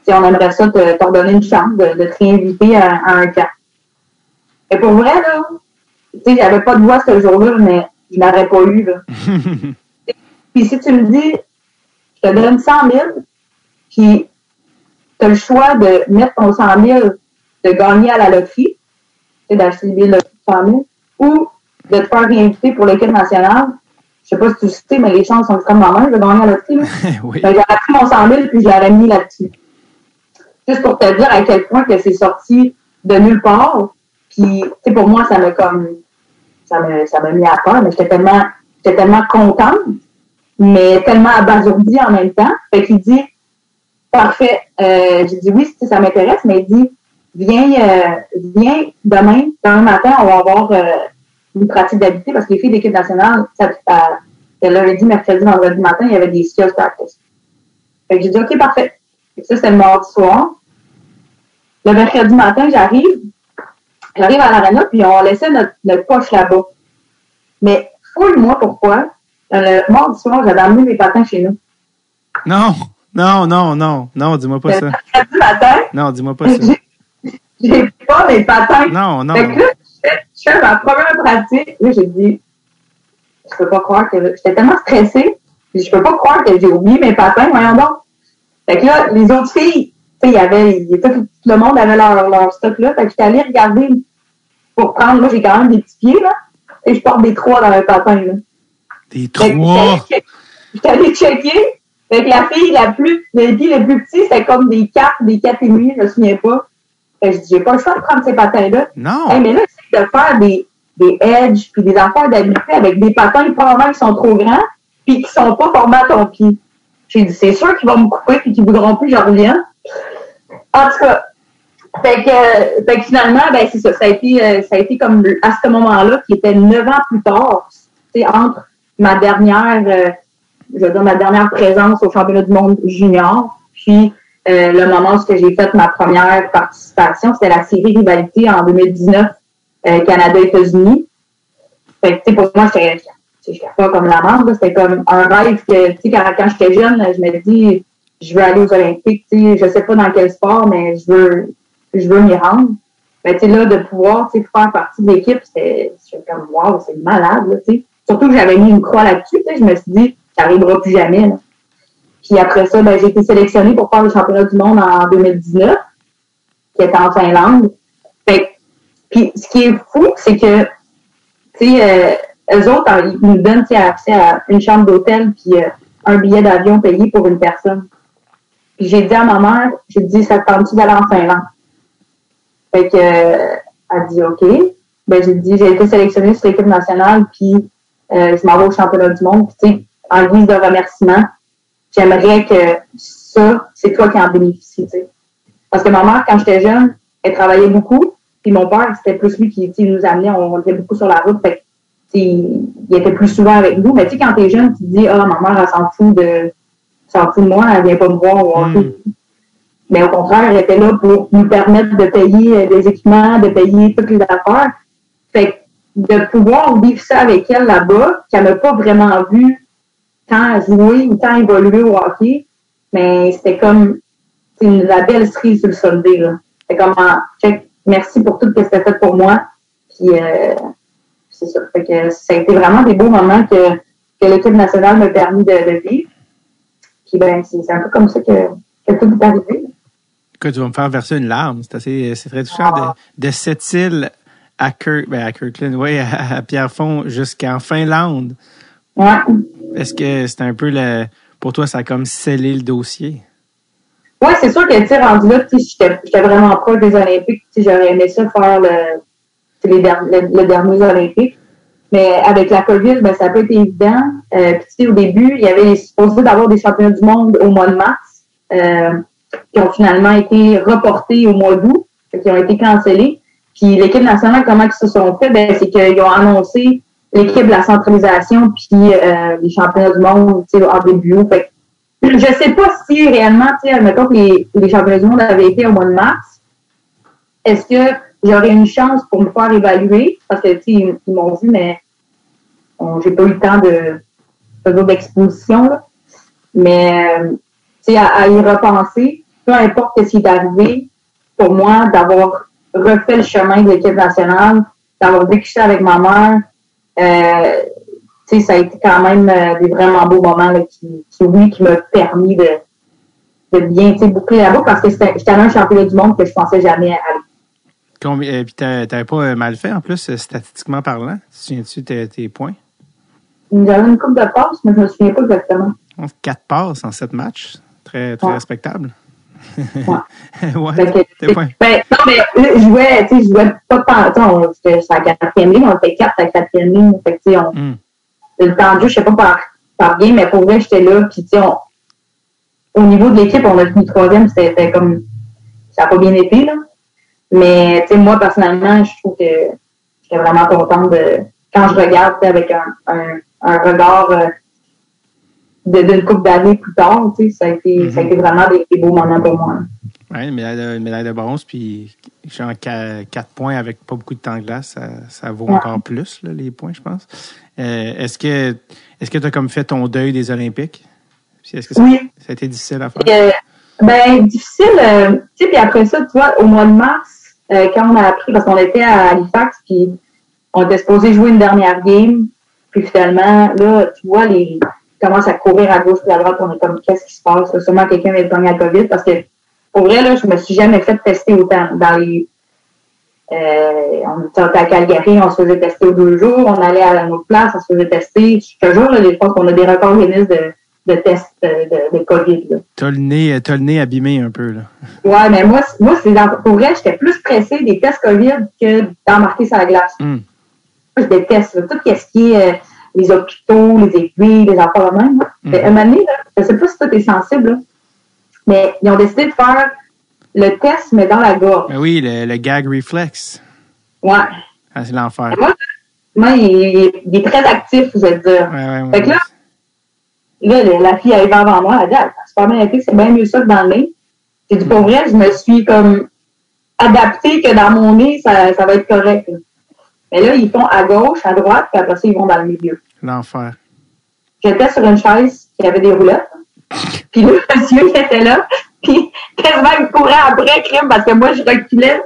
tu on aimerait ça te, te redonner une chance de, de te réinviter à, à un camp. Et pour vrai, là, tu sais, j'avais pas de voix ce jour-là, mais je n'aurais pas eu, là. [LAUGHS] Puis si tu me dis, je te donne 100 000, puis tu as le choix de mettre ton 100 000, de gagner à la loterie, sais, d'acheter des billets de loterie de 100 000, ou de te faire réinviter pour l'équipe nationale. Je sais pas si tu le sais, mais les chances sont comme ma main de gagner à la loterie. [LAUGHS] oui. Ben, j'aurais pris mon 100 000 puis je l'aurais mis là-dessus. Juste pour te dire à quel point que c'est sorti de nulle part. Puis, tu sais, pour moi, ça m'a comme, ça m'a, ça m'a mis à peur, mais j'étais tellement, j'étais tellement contente, mais tellement abasourdie en même temps. Fait qu'il dit, parfait. Euh, j'ai dit oui, si ça m'intéresse, mais il dit, viens, euh, viens demain, demain matin, on va avoir euh, une pratique d'habiter parce que les filles d'équipe nationale, ça, ça, ça lundi, mercredi, vendredi matin, il y avait des skills practice. Fait que j'ai dit, OK, parfait. Fait que ça, c'était le mardi soir. Le mercredi matin, j'arrive. J'arrive à l'arena, puis on laissait notre, notre poche là-bas. Mais fouille-moi pourquoi. Le mardi soir, j'avais amené mes patins chez nous. Non, non, non, non, non, dis-moi pas Le ça. mercredi matin, Non, dis-moi pas ça. J'ai pas mes patins. Non, non. Fait que là, je fais- je fais ma première pratique. Là, j'ai dit, je peux pas croire que. J'étais tellement stressée. Je peux pas croire que j'ai oublié mes patins, voyons donc. Fait que là, les autres filles, tu sais, il y avait, tout le monde avait leur, leur stock là. Fait que j'étais allée regarder pour prendre, moi, j'ai quand même des petits pieds, là. Et je porte des trois dans mes patins, là. Des trois. j'étais allée check- J'étais allée checker. Fait que la fille la plus, les pieds les plus petits, c'était comme des quatre, des quatre et demi, je me souviens pas. Je dis, j'ai pas le choix de prendre ces patins-là. Non. Hey, mais là, c'est de faire des, des edges puis des affaires d'habitude avec des patins probablement qui sont trop grands puis qui sont pas formés à ton pied. J'ai dit, c'est sûr qu'ils vont me couper puis qu'ils voudront plus que je revienne. En tout cas, fait que, euh, fait que finalement, ben, c'est ça. Ça a été, euh, ça a été comme à ce moment-là, qui était neuf ans plus tard, entre ma dernière, euh, je veux dire, ma dernière présence au championnat du monde junior, puis euh, le moment où j'ai fait ma première participation, c'était la série rivalité en 2019 euh, Canada-États-Unis. Fait que, tu sais, pour moi, pas comme la merde, c'était comme un rêve que, tu sais, quand, j'étais jeune, je me dis, je veux aller aux Olympiques, tu sais, je sais pas dans quel sport, mais je veux, je veux m'y rendre. Tu sais, là, de pouvoir, tu sais, faire partie de l'équipe, c'était, comme, wow, c'est malade, tu sais. Surtout que j'avais mis une croix là-dessus, je me suis dit, ça arrivera plus jamais. Puis après ça, ben, j'ai été sélectionnée pour faire le championnat du monde en 2019, qui était en Finlande. Puis ce qui est fou, c'est que, tu sais, euh, eux autres, hein, ils nous donnent accès à une chambre d'hôtel puis euh, un billet d'avion payé pour une personne. Puis j'ai dit à ma mère, j'ai dit, ça te tente-tu d'aller en Finlande? Fait que, euh, elle dit, OK. Ben, j'ai dit, j'ai été sélectionnée sur l'équipe nationale, puis euh, je m'en vais au championnat du monde. Puis, tu sais, en guise de remerciement, j'aimerais que ça, c'est toi qui en sais. Parce que ma mère, quand j'étais jeune, elle travaillait beaucoup, puis mon père, c'était plus lui qui nous amenait, on était beaucoup sur la route, fait il était plus souvent avec nous. Mais tu sais, quand t'es jeune, tu te dis, ah, ma mère, elle s'en fout de, s'en fout de moi, elle vient pas me voir au hockey. Mm. Mais au contraire, elle était là pour nous permettre de payer euh, des équipements, de payer toutes les affaires. Fait que de pouvoir vivre ça avec elle là-bas, qu'elle m'a pas vraiment vu tant jouer ou tant évoluer au hockey, mais c'était comme une, la belle cerise sur le. C'est comme ah, merci pour tout ce que tu as fait pour moi. Puis euh, c'est ça. Ça a été vraiment des beaux moments que, l'équipe nationale m'a permis de, vivre. Puis ben, c'est un peu comme ça que, que tout est arrivé. Que tu vas me faire verser une larme. C'est assez, c'est très touchant. De, cette île à, ben à Kirkland, oui, à, à Pierrefonds jusqu'en Finlande. Ouais. Est-ce que c'est un peu le, pour toi, ça a comme scellé le dossier? Ouais, c'est sûr que, tu sais, rendu là, j'étais vraiment proche des Olympiques. J'aurais aimé ça faire le, les der- le, le dernier Olympique. Mais avec la COVID, ben, ça pas été évident. Euh, puis, au début, il y avait supposé d'avoir des championnats du monde au mois de mars, euh, qui ont finalement été reportés au mois d'août, qu'ils ont été cancellés. Puis l'équipe nationale, comment ils se sont fait, ben, c'est qu'ils ont annoncé l'équipe de la centralisation puis euh, les championnats du monde, en début. Fait que, je sais pas si réellement, admettons que les, les championnats du monde avaient été au mois de mars, est-ce que j'aurais une chance pour me faire évaluer? Parce que, ils, ils m'ont dit, mais on- j'ai pas eu le temps de faire d'exposition. Mais, à, à y repenser, peu importe ce qui est arrivé, pour moi, d'avoir refait le chemin de l'équipe nationale, d'avoir ça avec ma mère, tu sais, ça a été quand même euh, des vraiment beaux moments là, qui, qui, oui, qui m'ont permis de, de bien boucler la boucle parce que j'étais allé un championnat du monde que je pensais jamais aller. Combien, euh, puis t'a- t'avais pas euh, mal fait en plus, euh, statistiquement parlant? Tu souviens-tu tes, tes points? J'avais une coupe de passe, mais je me souviens pas exactement. Quatre passes en sept matchs. Très, très Ouais. respectable. Ouais. [LAUGHS] ouais. Que-. Ben, non, mais là, je jouais, tu sais, je jouais pas tant, tu sais, on- c'était sur la quatrième ligne, on était quatre à la quatrième ligne. Fait que, tu sais, on, Hmm. le temps de jeu, je sais pas par, par bien, mais pour vrai, j'étais là. Puis, tu sais, au niveau de l'équipe, on a fini troisième, c'était c'était comme, ça n'a pas bien été, là. Mais, tu sais, moi, personnellement, je trouve que j'étais vraiment contente de, quand je regarde, tu sais, avec un, un, un regard euh, d'une couple d'années plus tard, tu sais, ça a été, ça a été vraiment des, des beaux moments pour moi. Ouais, une médaille de, une médaille de bronze, puis genre qua- quatre points avec pas beaucoup de temps de glace, ça, ça vaut Ouais. encore plus, là, les points, je pense. Euh, est-ce que est-ce que tu as comme fait ton deuil des Olympiques? Puis Est-ce que ça, Oui. ça a été difficile à faire? Euh, ben, difficile. euh, tu sais, puis après ça, tu vois, au mois de mars, quand on a appris, parce qu'on était à Halifax, puis on était supposé jouer une dernière game, puis finalement, là, tu vois, les ils commencent à courir à gauche et à droite, on est comme, qu'est-ce qui se passe? là? Sûrement quelqu'un va gagné la COVID, parce que, pour vrai, là, je me suis jamais fait tester autant. Dans les, euh, on était à Calgary, on se faisait tester deux jours, on allait à une autre place, on se faisait tester. Je te jure, là, je pense qu'on a des records Guinness de, de tests de, de, COVID. T'as le nez, t'as le nez abîmé un peu, là. Ouais, mais moi, moi c'est pour vrai, j'étais plus stressée des tests COVID que d'embarquer sur la glace. Hmm. Moi, je déteste là, tout ce qui est euh, les hôpitaux, les aiguilles, les là. Mhm. Fait, Un moment donné, là, je sais pas si toi t'es sensible, là, mais ils ont décidé de faire le test, mais dans la gorge. Ben oui, le, le gag reflex. Ouais. Ah, c'est l'enfer. Moi, moi il, est très actif, vous allez dire. Ouais, ouais. Fait que là, Là, la fille arrive avant moi, elle dit, ah, c'est pas bien été, c'est bien mieux ça que dans le nez. J'ai dit, pour vrai, je me suis comme adaptée que dans mon nez, ça, ça va être correct. là. Mais là, ils font à gauche, à droite, puis après ça, ils vont dans le milieu. L'enfer. J'étais sur une chaise qui avait des roulettes. [LAUGHS] Puis le monsieur qui était là, puis quasiment il courait après crime parce que moi, je reculais.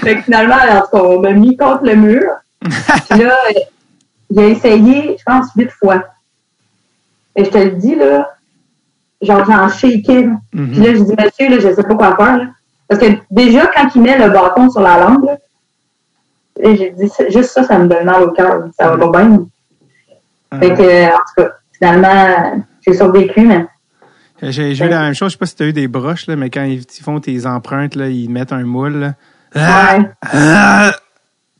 Fait que finalement, cas, on m'a mis contre le mur. Puis là, il a essayé, je pense, huit fois. Et je te le dis, là, genre, j'en shaké. là. Mhm. Puis là, je dis, monsieur, là, je sais pas quoi faire. Là. Parce que déjà, quand il met le bâton sur la langue, là, là, j'ai dit, juste ça, ça me donne mal au cœur. Ça va pas bien. Fait que, en tout cas, finalement, j'ai survécu, mais J'ai eu la même chose. Je sais pas si tu as eu des broches, là, mais quand ils, font tes empreintes, là, ils mettent un moule. là. Ah! ouais, Ah!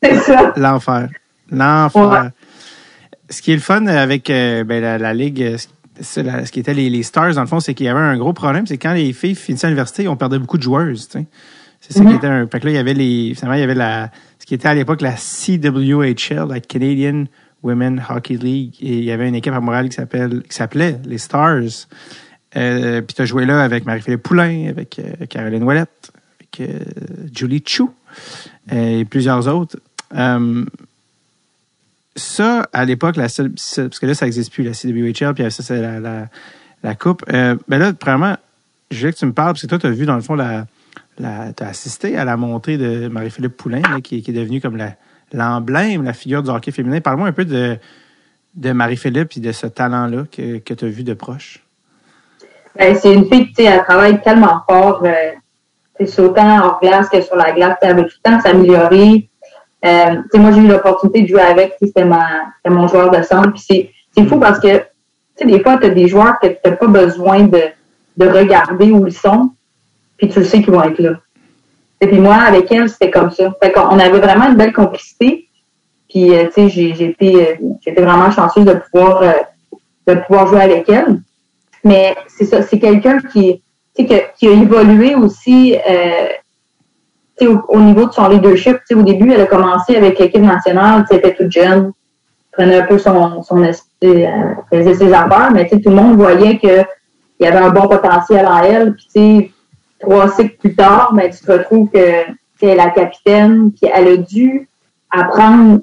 c'est ça. L'enfer. L'enfer. Ouais. Ce qui est le fun avec euh, ben, la, la Ligue, euh, la- ce qui était les, les Stars, dans le fond, c'est qu'il y avait un gros problème. C'est quand les filles finissaient l'université, on perdait beaucoup de joueuses. C'est ça qui Mhm. était un. Fait que là, il y avait les. Finalement, il y avait la. Ce qui était à l'époque la CWHL, la Canadian Women Hockey League. Et il y avait une équipe à Montréal qui s'appelait les Stars. Euh, puis tu as joué là avec Marie-Philippe Poulain, avec euh, Caroline Ouellette, avec euh, Julie Chou euh, et plusieurs autres. Ça, à l'époque, la seule, parce que là, ça n'existe plus, la CWHL, puis ça, c'est la, la, la Coupe. Euh, ben là, premièrement, je voulais que tu me parles, parce que toi, tu as vu, dans le fond, la, la, as assisté à la montée de Marie-Philippe Poulain, qui, est devenue comme l'emblème, la figure du hockey féminin. Parle-moi un peu de, Marie-Philippe et de ce talent-là que, tu as vu de proche. Ben, c'est une fille qui, travaille tellement fort, euh, autant hors glace que sur la glace, elle veut tout le temps s'améliorer. Euh, moi, j'ai eu l'opportunité de jouer avec, c'était mon joueur de centre, c'est, fou parce que, des fois, tu as des joueurs que tu n'as pas besoin de regarder où ils sont, puis tu le sais qu'ils vont être là. Et puis moi, avec elle, c'était comme ça. Fait qu'on on avait vraiment une belle complicité. Puis, euh, tu sais, été, euh, vraiment chanceuse de pouvoir, euh, de pouvoir jouer avec elle. Mais c'est ça, c'est quelqu'un qui, que- qui a évolué aussi euh, au, au niveau de son leadership. Tu sais, au début, elle a commencé avec l'équipe nationale, elle était toute jeune, prenait un peu son, son esprit, faisait ses affaires, mais tout le monde voyait que il y avait un bon potentiel en elle. Puis trois cycles plus tard, mais tu te retrouves que c'est la capitaine, puis elle a dû apprendre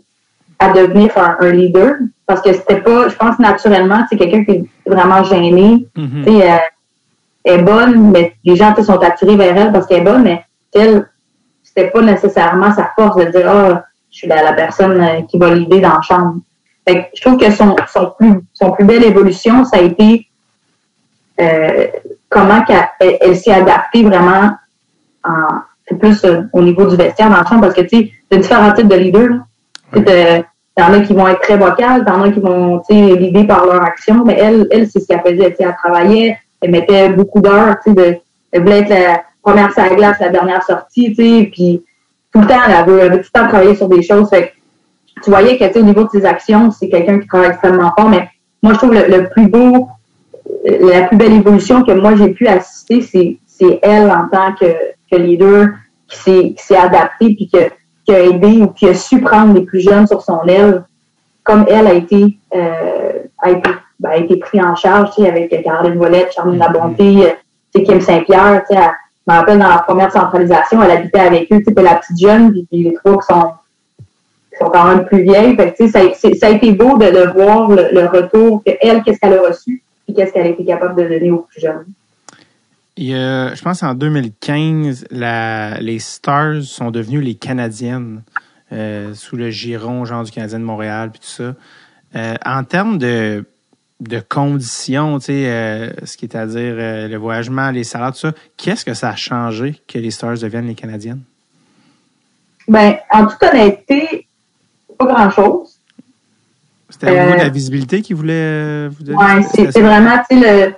à devenir un, un leader parce que c'était pas, je pense naturellement, c'est quelqu'un qui est vraiment gêné. Tu sais, euh, elle est bonne, mais les gens sont attirés vers elle parce qu'elle est bonne, mais elle, c'était pas nécessairement sa force de dire ah, je suis la, la personne euh, qui va l'aider dans la chambre. Fait que je trouve que son, son plus son plus belle évolution, ça a été euh, comment qu'elle elle, elle s'est adaptée vraiment en c'est plus euh, au niveau du vestiaire dans la chambre parce que tu sais, il y a différents types de leaders. sais, t'as- T'en as qui vont être très vocales, t'en as qui vont tu sais, l'idée par leur action, mais elle, elle c'est ce qu'elle faisait. Elle travaillait, elle mettait beaucoup d'heures, tu sais, de, elle voulait être la première sur la glace, la dernière sortie, tu sais, puis tout le temps, elle avait, elle avait tout le temps travaillé sur des choses. Fait que tu voyais que au niveau de ses actions, c'est quelqu'un qui travaille extrêmement fort, mais moi, je trouve le, le plus beau, la plus belle évolution que moi j'ai pu assister, c'est, c'est elle en tant que, que leader qui s'est, qui s'est adaptée puis que, qui a aidé ou qui a su prendre les plus jeunes sur son aile, comme elle a été, euh, a été, ben, a été pris en charge, tu sais, avec Caroline Volette, Charline Labonté, euh, tu sais, Kim Saint-Pierre, tu sais, elle- je me rappelle dans la première centralisation, elle habitait avec eux, tu sais, puis la petite jeune, puis, puis les trois qui sont, qui sont quand même plus vieilles. Fait que, ça, ça a été beau de, de voir le, le retour, que elle, qu'est-ce qu'elle a reçu, puis qu'est-ce qu'elle a été capable de donner aux plus jeunes. Il y a- je pense en 2015, la, les Stars sont devenues les Canadiennes euh, sous le giron genre du Canadien de Montréal puis tout ça. Euh, en termes de, de conditions, tu sais, euh, ce qui est à dire le voyagement, les salaires, tout ça, qu'est-ce que ça a changé que les Stars deviennent les Canadiennes? Ben, en toute honnêteté, pas grand-chose. C'était de Euh, la visibilité qu'ils voulaient euh, vous donner? C'était c'est vraiment, tu sais,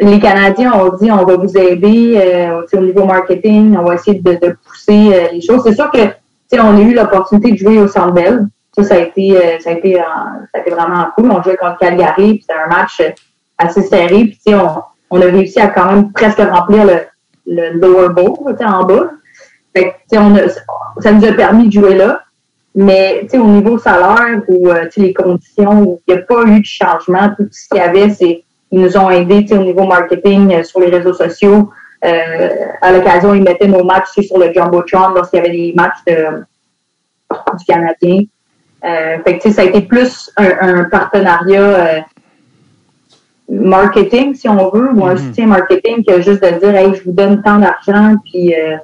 le, les Canadiens ont dit on va vous aider euh, au niveau marketing, on va essayer de, de pousser euh, les choses. C'est sûr que, tu sais, on a eu l'opportunité de jouer au Centre Bell. Ça, ça a été, euh, ça a été, ça a été vraiment cool. On jouait contre Calgary, puis c'était un match assez serré. Puis, tu sais, on, on a réussi à quand même presque remplir le, le lower bowl, tu sais, en bas. Fait que, tu sais, on a, ça nous a permis de jouer là. Mais tu sais, au niveau salaire ou euh, tu sais, les conditions, il n'y a pas eu de changement. Tout ce qu'il y avait, c'est ils nous ont aidés tu sais, au niveau marketing euh, sur les réseaux sociaux. Euh, à l'occasion, ils mettaient nos matchs sur le Jumbotron lorsqu'il y avait des matchs de- du Canadien. Euh, fait que, tu sais, ça a été plus un, un partenariat euh, marketing, si on veut, ou un Mhm. soutien marketing que juste de dire, hey, je vous donne tant d'argent, puis euh,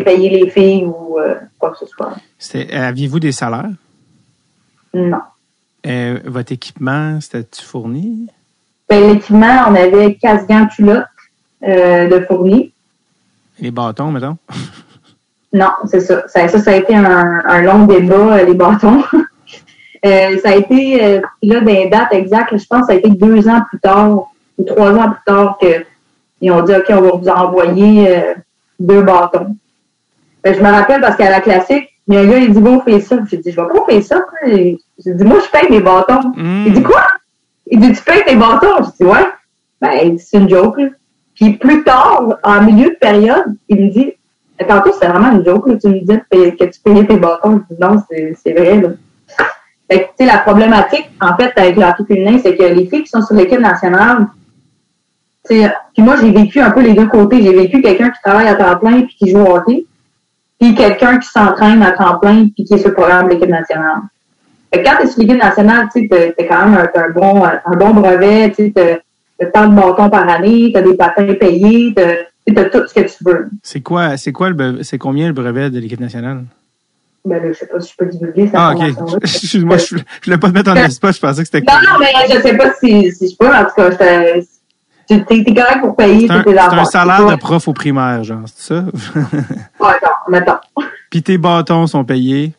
payer les filles ou euh, quoi que ce soit. C'était- Aviez-vous des salaires? Non. Euh, votre équipement, c'était-tu fourni? Ben, l'équipement, on avait casse-gants culottes euh, de fournis. Les bâtons, mettons? [LAUGHS] Non, c'est ça. ça. Ça, ça a été un, un long débat, euh, les bâtons. [LAUGHS] Euh, ça a été, euh, là, des dates exactes, je pense que ça a été deux ans plus tard ou trois ans plus tard qu'ils ont dit, OK, on va vous envoyer euh, deux bâtons. Ben, je me rappelle parce qu'à la classique, il y a un gars, il dit, bon, fais ça. J'ai dit, je vais pas faire ça. J'ai dit, moi, je paye mes bâtons. Hmm. Il dit quoi? Il dit, tu payes tes bâtons? Je dis, ouais. Ben, dit, c'est une joke, là. Puis plus tard, en milieu de période, il me dit, tantôt, c'était vraiment une joke, là. Tu me disais que tu payais tes bâtons. Je dis, non, c'est c'est vrai, là. Fait que, tu sais, la problématique, en fait, avec le hockey féminin, c'est que les filles qui sont sur l'équipe nationale, tu sais, puis moi, j'ai vécu un peu les deux côtés. J'ai vécu quelqu'un qui travaille à temps plein puis qui joue au hockey, puis quelqu'un qui s'entraîne à temps plein puis qui est sur le programme de l'équipe nationale. Fait que quand tu es sur l'équipe nationale, tu sais, t'as quand même un, bon, un bon brevet, tu sais, t'as tant de bâtons par année, t'as des patins payés, t'as tout ce que tu veux. C'est quoi, c'est quoi le, c'est combien le brevet de l'équipe nationale? Ben je sais pas si je peux divulguer cette Ah, ok. [LAUGHS] Excuse-moi, je, je voulais pas te mettre en [LAUGHS] espace, je pensais que c'était Non, non, mais je sais pas si, si je peux, en tout cas, tu- t'es correct pour payer C'est un, tes c'est enfants. un salaire de prof au primaire, genre, c'est ça? [LAUGHS] Ouais, attends, mettons. Puis tes bâtons sont payés?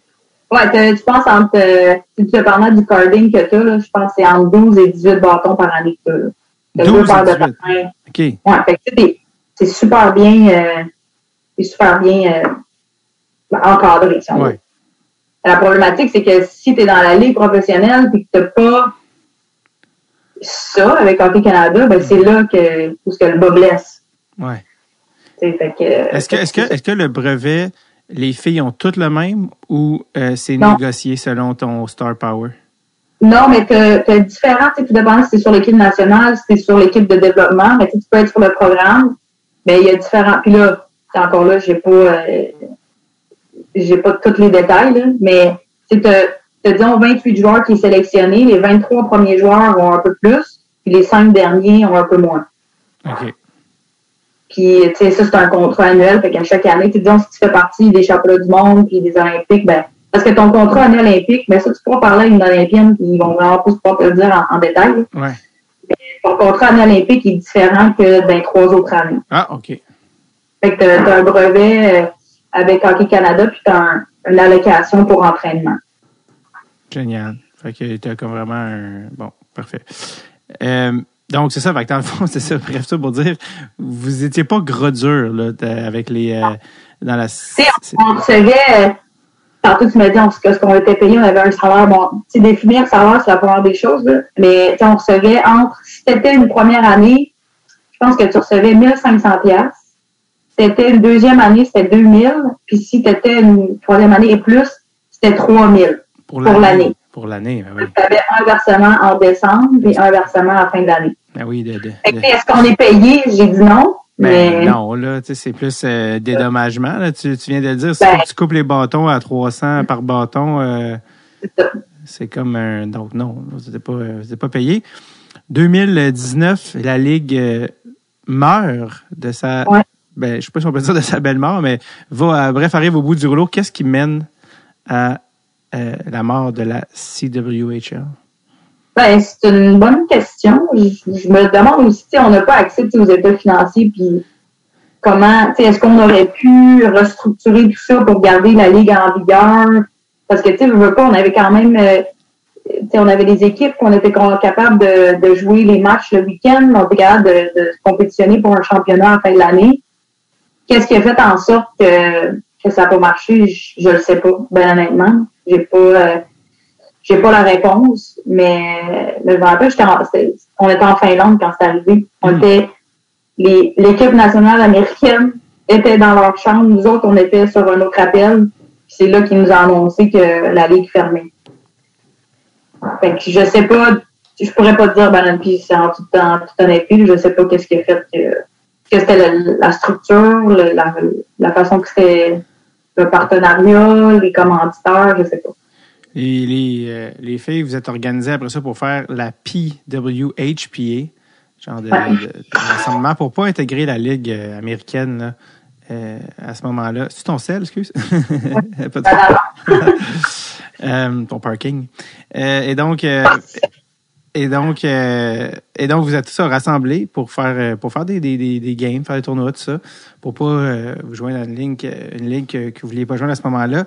Ouais, tu penses entre, euh, si tu te parles du carding que t'as, là, je pense que c'est entre 12 et 18 bâtons par année que là. T'as 12 deux paires de 18. patins. OK. Ouais, fait que tu c'est super bien, euh, c'est super bien euh, encadré, si on veut. Ouais. La problématique, c'est que si tu es dans la ligue professionnelle et que tu n'as pas ça avec Hockey Canada, ben c'est là que, où ce que le bas blesse. Ouais. Que, Est-ce que, est-ce que, est-ce que le brevet, les filles ont toutes le même ou euh, c'est négocié selon ton star power? Non, mais tu as différents, tu sais, tout dépend si c'est sur l'équipe nationale, si c'est sur l'équipe de développement, mais tu peux être sur le programme, mais il y a différents. Puis là, encore là, j'ai pas euh, j'ai pas tous les détails, là, mais tu as, disons 28 joueurs qui sont sélectionnés, les 23 premiers joueurs ont un peu plus, puis les 5 derniers ont un peu moins. OK. Puis, tu sais, ça, c'est un contrat annuel. Fait qu'à chaque année, tu disons, si tu fais partie des championnats du monde puis des Olympiques, ben, parce que ton contrat annuel olympique, mais ça, tu pourras parler à une Olympienne, puis ils vont vraiment pas pouvoir te le dire en, détail. Ouais. ton contrat annuel olympique est différent que dans trois autres années. Ah, OK. Fait que tu as, un brevet euh, avec Hockey Canada, puis tu as une allocation pour entraînement. Génial. Fait que tu as comme vraiment un. Bon, parfait. Euh, donc, c'est ça. Fait que dans le fond, [LAUGHS] c'est ça. Bref, ça pour dire, vous étiez pas gros dur, là, avec les. Euh, dans la. On recevait. Tantôt, tu m'as dit ce qu'on était payé, on avait un salaire. Bon, tu sais, définir le salaire, c'est la première des choses, là. Mais on recevait entre. Si c'était une première année, je pense que tu recevais 1500 pièces. C'était une deuxième année, c'était 2000. Puis si tu étais une troisième année et plus, c'était 3000 pour l'année. Pour l'année, ben oui. Tu avais un versement en décembre et un versement à la fin de l'année. Ben oui, de, Est-ce qu'on est payé? J'ai dit non. Ben, mais... non, là, tu sais, c'est plus euh, dédommagement. Là. Tu, tu, viens de le dire, si ben, tu coupes les bâtons à 300 par bâton, euh, c'est comme un... Donc non, vous n'êtes pas, pas payé. 2019, la Ligue euh, meurt de sa ben, je ne sais pas si on peut dire de sa belle mort, mais va, bref, arrive au bout du rouleau. Qu'est-ce qui mène à euh, la mort de la CWHL? Ben, c'est une bonne question. Je, me demande aussi, on n'a pas accès aux états financiers, puis comment, est-ce qu'on aurait pu restructurer tout ça pour garder la Ligue en vigueur? Parce que, tu sais, pas, on avait quand même, euh, on avait des équipes qu'on était capable de, jouer les matchs le week-end, on était capable de, de compétitionner pour un championnat la fin de l'année. Qu'est-ce qui a fait en sorte que, que ça n'a pas marché? Je ne le sais pas, ben honnêtement. J'ai pas euh, j'ai pas la réponse, mais le rappelle, on était en Finlande quand c'est arrivé. On hmm. était l'équipe nationale américaine était dans leur chambre, nous autres, on était sur un autre appel. C'est là qu'ils nous ont annoncé que la ligue fermait. Fait que je sais pas, je pourrais pas te dire, ben, puis c'est en tout, en tout honnêteté, je sais pas qu'est-ce qui a fait que que c'était la, structure, la, façon que c'était le partenariat, les commanditeurs, je sais pas. Et les, euh, les filles, vous êtes organisées après ça pour faire la PWHPA, genre de, rassemblement pour pas intégrer la Ligue euh, américaine euh, à ce moment-là. C'est ton sel, excuse? [LAUGHS] [LAUGHS] [LAUGHS] ton parking. et donc, et donc, euh, et donc, vous êtes tous rassemblés pour faire euh, pour faire des, des, des, games, faire des tournois, tout ça, pour pas euh, vous joindre à une ligne, une ligne que, vous ne vouliez pas joindre à ce moment-là.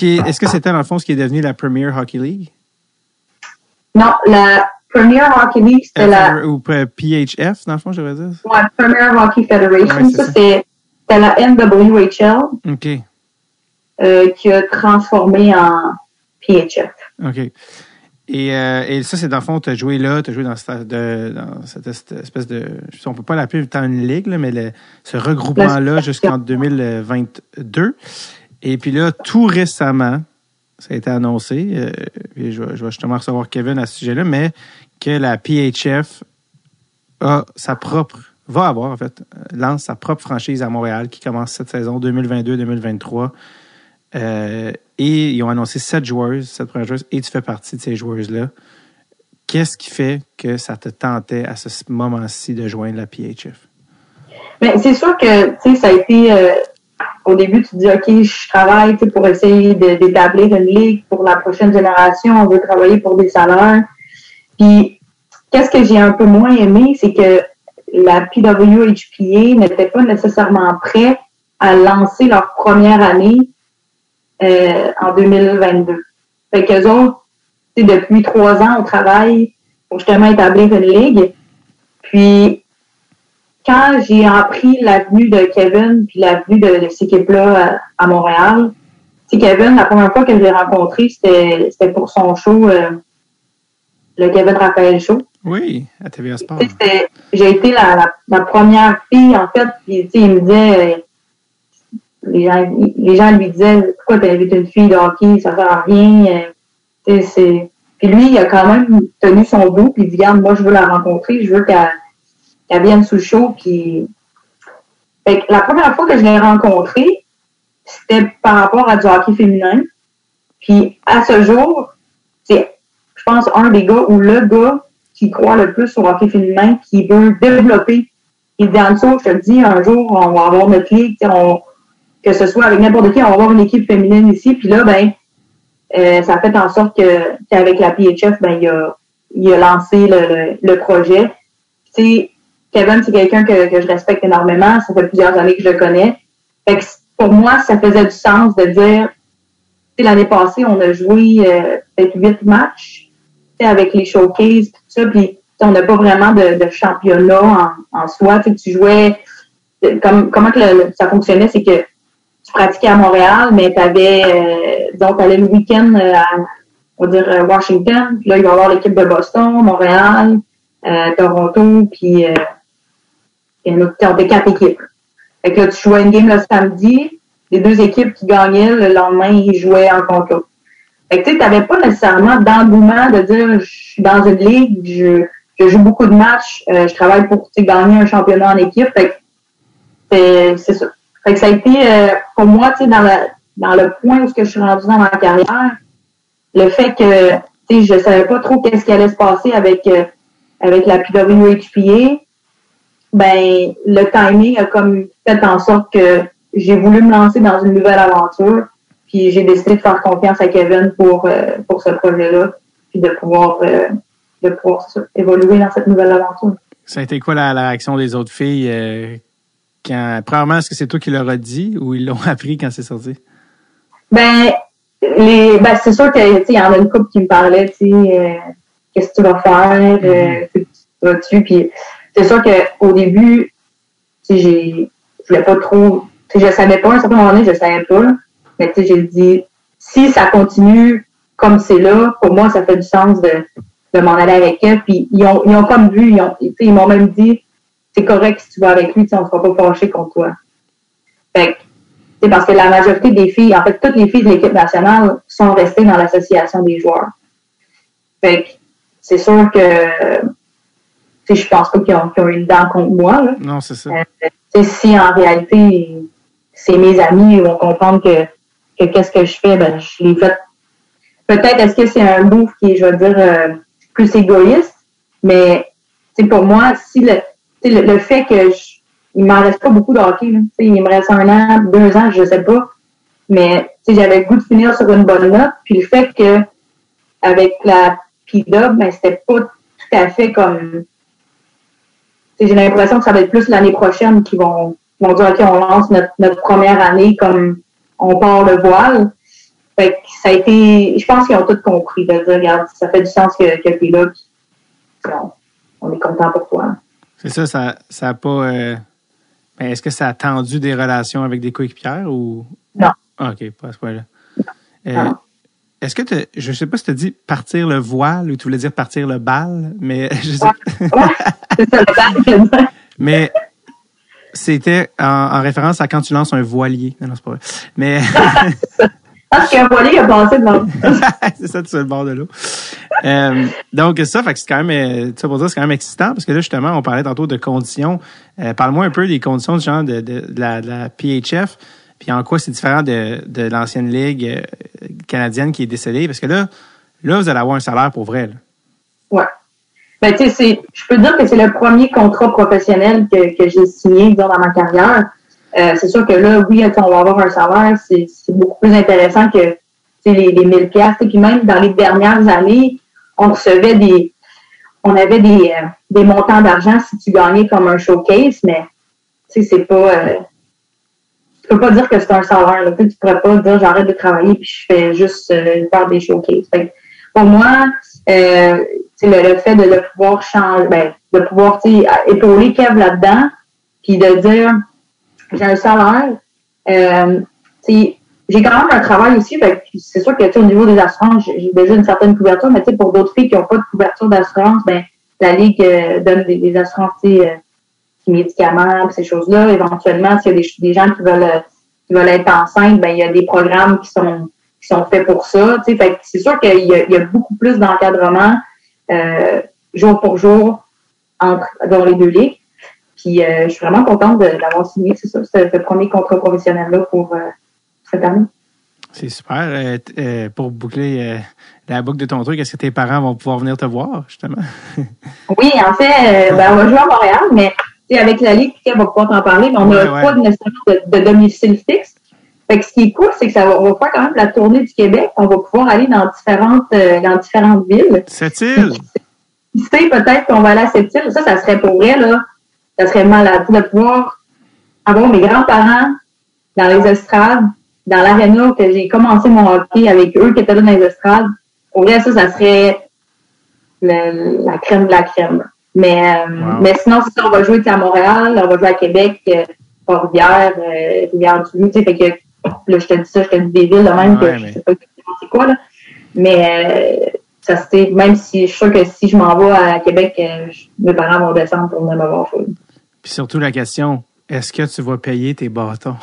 est-ce que c'était dans le fond ce qui est devenu la Premier Hockey League? Non, la Premier Hockey League, c'était la. Ou PHF, dans le fond, je devrais dire. Oui, Premier Hockey Federation. ça, c'était la NWHL. OK. qui a transformé en PHF. OK. Et, euh, et, ça, c'est dans le fond, tu as joué là, tu as joué dans cette, de, dans cette, espèce de. On peut pas l'appeler tant une ligue, là, mais le, ce regroupement-là jusqu'en 2022. Et puis là, tout récemment, ça a été annoncé, euh, et je, je, vais justement recevoir Kevin à ce sujet-là, mais que la PHF a sa propre, va avoir en fait, lance sa propre franchise à Montréal qui commence cette saison 2022-2023. Euh, et ils ont annoncé sept joueuses, sept premières joueuses, et tu fais partie de ces joueuses-là. Qu'est-ce qui fait que ça te tentait à ce moment-ci de joindre la PHF? Mais c'est sûr que, tu sais, ça a été, euh, au début, tu te dis, OK, je travaille pour essayer d'établir une ligue pour la prochaine génération, on veut travailler pour des salaires. Puis, qu'est-ce que j'ai un peu moins aimé, c'est que la PWHPA n'était pas nécessairement prêt à lancer leur première année euh, en 2022. Fait qu'eux autres, depuis trois ans, on travaille pour justement établir une ligue. Puis, quand j'ai appris l'avenue de Kevin puis l'avenue de, de cette équipe-là à, Montréal, c'est Kevin, la première fois que je l'ai rencontré, c'était pour son show, euh, le Kevin Raphaël Show. Oui, à TVA Sport. J'ai été la, la, première fille, en fait, puis il me disait, les gens, les gens lui disaient pourquoi tu invites une fille de hockey, ça sert à rien. Euh, c'est, puis lui, il a quand même tenu son bout, puis il dit Regarde, moi je veux la rencontrer, je veux qu'elle vienne sous le show. Puis... Fait la première fois que je l'ai rencontrée, c'était par rapport à du hockey féminin. Puis à ce jour, c'est, je pense, un des gars ou le gars qui croit le plus au hockey féminin, qui veut développer. Et dans le je te dis, un jour, on va avoir notre ligue, on, que ce soit avec n'importe qui, on va avoir une équipe féminine ici. Puis là, ben, euh, ça fait en sorte que qu'avec la PHF, ben, il a, il a lancé le, le, projet. Tu Kevin, c'est quelqu'un que, que je respecte énormément. Ça fait plusieurs années que je le connais. Fait que pour moi, ça faisait du sens de dire, l'année passée, on a joué euh, peut-être huit matchs avec les showcases, tout ça, puis on n'a pas vraiment de, de championnat en, en soi. Tu jouais, comme, comment que ça fonctionnait, c'est que tu pratiquais à Montréal, mais tu avais, euh, donc, tu le week-end euh, à, on va dire, euh, Washington, puis là, il va y avoir l'équipe de Boston, Montréal, Toronto, puis il y en a quatre équipes. Fait que là, tu jouais une game le samedi, les deux équipes qui gagnaient, le lendemain, ils jouaient en concours. Fait que tu n'avais pas nécessairement d'engouement de dire je suis dans une ligue, je, je joue beaucoup de matchs, euh, je travaille pour gagner un championnat en équipe. Fait que c'est ça. Fait que ça a été euh, pour moi, tu sais, dans, dans le point où je suis rendue dans ma carrière, le fait que tu sais, je savais pas trop qu'est-ce qui allait se passer avec, euh, avec la PWHPA, ben le timing a comme fait en sorte que j'ai voulu me lancer dans une nouvelle aventure. Puis j'ai décidé de faire confiance à Kevin pour, euh, pour ce projet-là, puis de pouvoir, euh, de pouvoir évoluer dans cette nouvelle aventure. Ça a été quoi la, réaction des autres filles euh, quand, premièrement, est-ce que c'est toi qui leur as dit ou ils l'ont [LAUGHS] appris quand c'est sorti? Ben, les, ben c'est sûr que, il y en a une couple qui me parlait, tu sais, qu'est-ce que tu vas faire, mm-hmm. tu puis c'est sûr qu'au début, tu sais, j'ai, je voulais pas trop, tu sais, je savais pas, à un certain moment donné, je savais pas, mais tu sais, j'ai dit, si ça continue comme c'est là, pour moi, ça fait du sens de, de m'en aller avec elle. Puis ils ont, ils ont comme vu, ils, ont, ils m'ont même dit, c'est correct si tu vas avec lui, on ne sera pas fâché contre toi. Fait que, parce que la majorité des filles, en fait, toutes les filles de l'équipe nationale sont restées dans l'association des joueurs. Fait que, c'est sûr que, tu sais, je pense pas qu'ils ont, ont, une dent contre moi, là. Non, c'est ça. Euh, si en réalité, c'est mes amis, ils vont comprendre que que qu'est-ce que je fais, ben, je l'ai fait. Peut-être est-ce que c'est un move qui est, je veux dire, euh, plus égoïste, mais c'est pour moi, si le, le, fait que je, il m'en reste pas beaucoup de là. il me reste un an, deux ans, je sais pas, mais j'avais le goût de finir sur une bonne note, puis le fait que avec la PIDOB, ben, c'était pas tout à fait comme j'ai l'impression que ça va être plus l'année prochaine qu'ils vont, vont dire OK, on lance notre, notre première année comme on part le voile. Fait que ça a été, je pense qu'ils ont tout compris de regarde, ça fait du sens que, que tu es on, est content pour toi. C'est ça, ça, ça a pas. Euh, ben, est-ce que ça a tendu des relations avec des coéquipières ou? Non. Ah, OK, pas à ce point-là. Euh, est-ce que tu, je sais pas si tu as dit partir le voile ou tu voulais dire partir le bal, mais [LAUGHS] je sais ça le bal. [LAUGHS] mais c'était en, référence à quand tu lances un voilier. Non, non c'est pas vrai. Mais. [LAUGHS] Parce qu'un voilier a passé devant. [LAUGHS] c'est ça, tu es le bord de l'eau. Euh, donc, ça, fait que c'est quand même, euh, ça pour dire, c'est quand même excitant parce que là, justement, on parlait tantôt de conditions. Euh, parle-moi un peu des conditions genre de, de, la, de, la, PHF, puis en quoi c'est différent de, de l'ancienne ligue canadienne qui est décédée. Parce que là, là, vous allez avoir un salaire pour vrai. Là. Ouais. Ben, tu sais, je peux dire que c'est le premier contrat professionnel que, que j'ai signé dans ma carrière. Euh, c'est sûr que là, oui, on va avoir un salaire, c'est beaucoup plus intéressant que les, les 1000 pièces. Puis même dans les dernières années, on recevait des, on avait des, euh, des montants d'argent si tu gagnais comme un showcase, mais tu sais, c'est pas, euh, tu peux pas dire que c'est un salaire. Là. Tu, pourrais pas dire j'arrête de travailler puis je fais juste faire des showcases. pour moi, euh, le, le, fait de, de pouvoir changer, ben, de pouvoir épauler Kev là-dedans, puis de dire j'ai un salaire, euh, j'ai quand même un travail aussi, c'est sûr que au niveau des assurances, j'ai déjà une certaine couverture, mais pour d'autres filles qui n'ont pas de couverture d'assurance, ben la Ligue euh, donne des, assurances euh, médicaments, ces choses-là. Éventuellement, s'il y a des, des, gens qui veulent veulent être enceintes, ben il y a des programmes qui sont qui sont faits pour ça. C'est sûr qu'il y, y a beaucoup plus d'encadrement euh, jour pour jour entre dans les deux ligues. Puis euh, je suis vraiment contente de- d'avoir signé, c'est ça, ce, ce premier contrat professionnel-là pour euh, cette année. C'est super. Euh, pour boucler la boucle de ton truc, est-ce que tes parents vont pouvoir venir te voir, justement? [LAUGHS] Oui, en fait, ben, on va jouer à Montréal, mais avec la Ligue, on va pouvoir t'en parler, mais on n'a Ouais, ouais. pas nécessairement de, de domicile fixe. Fait que ce qui est cool, c'est que ça va, on va faire quand même la tournée du Québec. On va pouvoir aller dans différentes, euh, dans différentes villes. Cette île? Qui sait, peut-être qu'on va aller à cette île. Ça, ça serait pour vrai, là. Ça serait malade de pouvoir avoir mes grands-parents dans les estrades, dans l'aréna que j'ai commencé mon hockey avec eux qui étaient là dans les estrades. Pour vrai, ça, ça serait le- la crème de la crème. Mais, euh, Wow. mais sinon, ça, on va jouer à Montréal, on va jouer à Québec, euh, Port-Rivière, euh, Rivière-du-Loup, tu sais, fait que, là, je te dis ça, je te dis des villes de même Ouais, que mais- je sais pas c'est quoi, là. Mais, euh, ça c'était, même si je suis sûre que si je m'en vais à Québec, euh, mes parents vont descendre pour venir me voir. Puis surtout la question, est-ce que tu vas payer tes bâtons?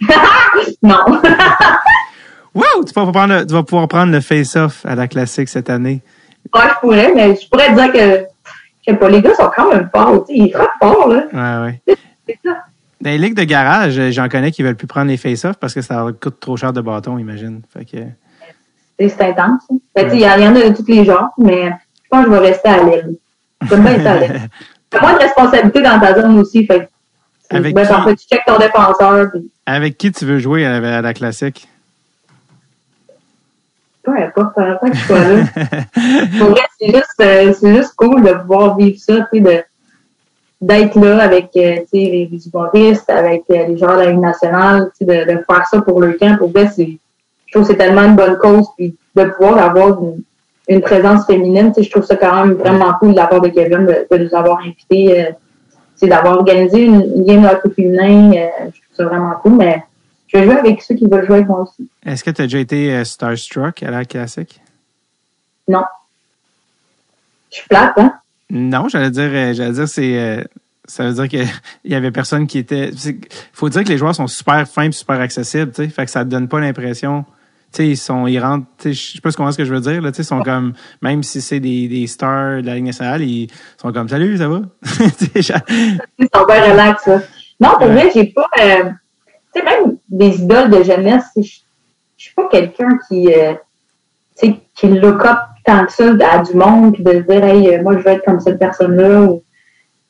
[LAUGHS] [LAUGHS] Non. [LAUGHS] Wow! Tu vas, pouvoir prendre le- tu vas pouvoir prendre le face-off à la classique cette année. Ouais, je pourrais, mais je pourrais dire que, je sais pas, les gars sont quand même forts, ils frappent fort, là. Ouais, ouais. C'est ça. Dans les ligues de garage, j'en connais qui veulent plus prendre les face-off parce que ça leur coûte trop cher de bâton, imagine. Fait que, C'est intense. hein. Sais, Il y, en- il y en a de tous les genres, mais je pense que je vais rester à l'aile. J'aime bien être à l'aile. T'as moins de responsabilité dans ta zone aussi. Fait Avec ben, qui? en fait, tu checkes ton défenseur. Puis, avec qui tu veux jouer à la, à la classique? peu importe, importe que je sois là. [LAUGHS] Pour vrai, c'est juste, euh, juste cool de pouvoir vivre ça, tu sais, de, d'être là avec euh, les, les humoristes, avec euh, les joueurs de la Ligue nationale, de, de faire ça pour le camp. Pour vrai, je trouve que c'est tellement une bonne cause. Puis de pouvoir avoir une, une présence féminine, tu sais, je trouve ça quand même vraiment cool de la part de Kevin de, de nous avoir invités. Euh, tu sais, d'avoir organisé une, une game de hockey féminin, euh, je trouve ça vraiment cool. Mais je vais jouer avec ceux qui veulent jouer avec moi aussi. Est-ce que tu as déjà été euh, starstruck à la classique? Non. Je suis plate, hein? Non, j'allais dire, euh, j'allais dire, c'est, euh, ça veut dire qu'il [LAUGHS] y avait personne qui était. Il faut dire que les joueurs sont super fins, et super accessibles, tu sais. Fait que ça te donne pas l'impression. Sais, ils sont, ils rentrent. Je sais pas comment ce que je veux dire là. Tu sais, ils sont comme, même si c'est des, des stars de la Ligue nationale, ils sont comme, salut, ça va? [LAUGHS] Ils sont bien relax, là. Non, pour vrai, j'ai pas. euh, tu sais, même des idoles de jeunesse, je je suis pas quelqu'un qui. euh, tu sais, qui look up tant que ça à du monde, puis de se dire, hey, euh, moi, je veux être comme cette personne-là. Ou,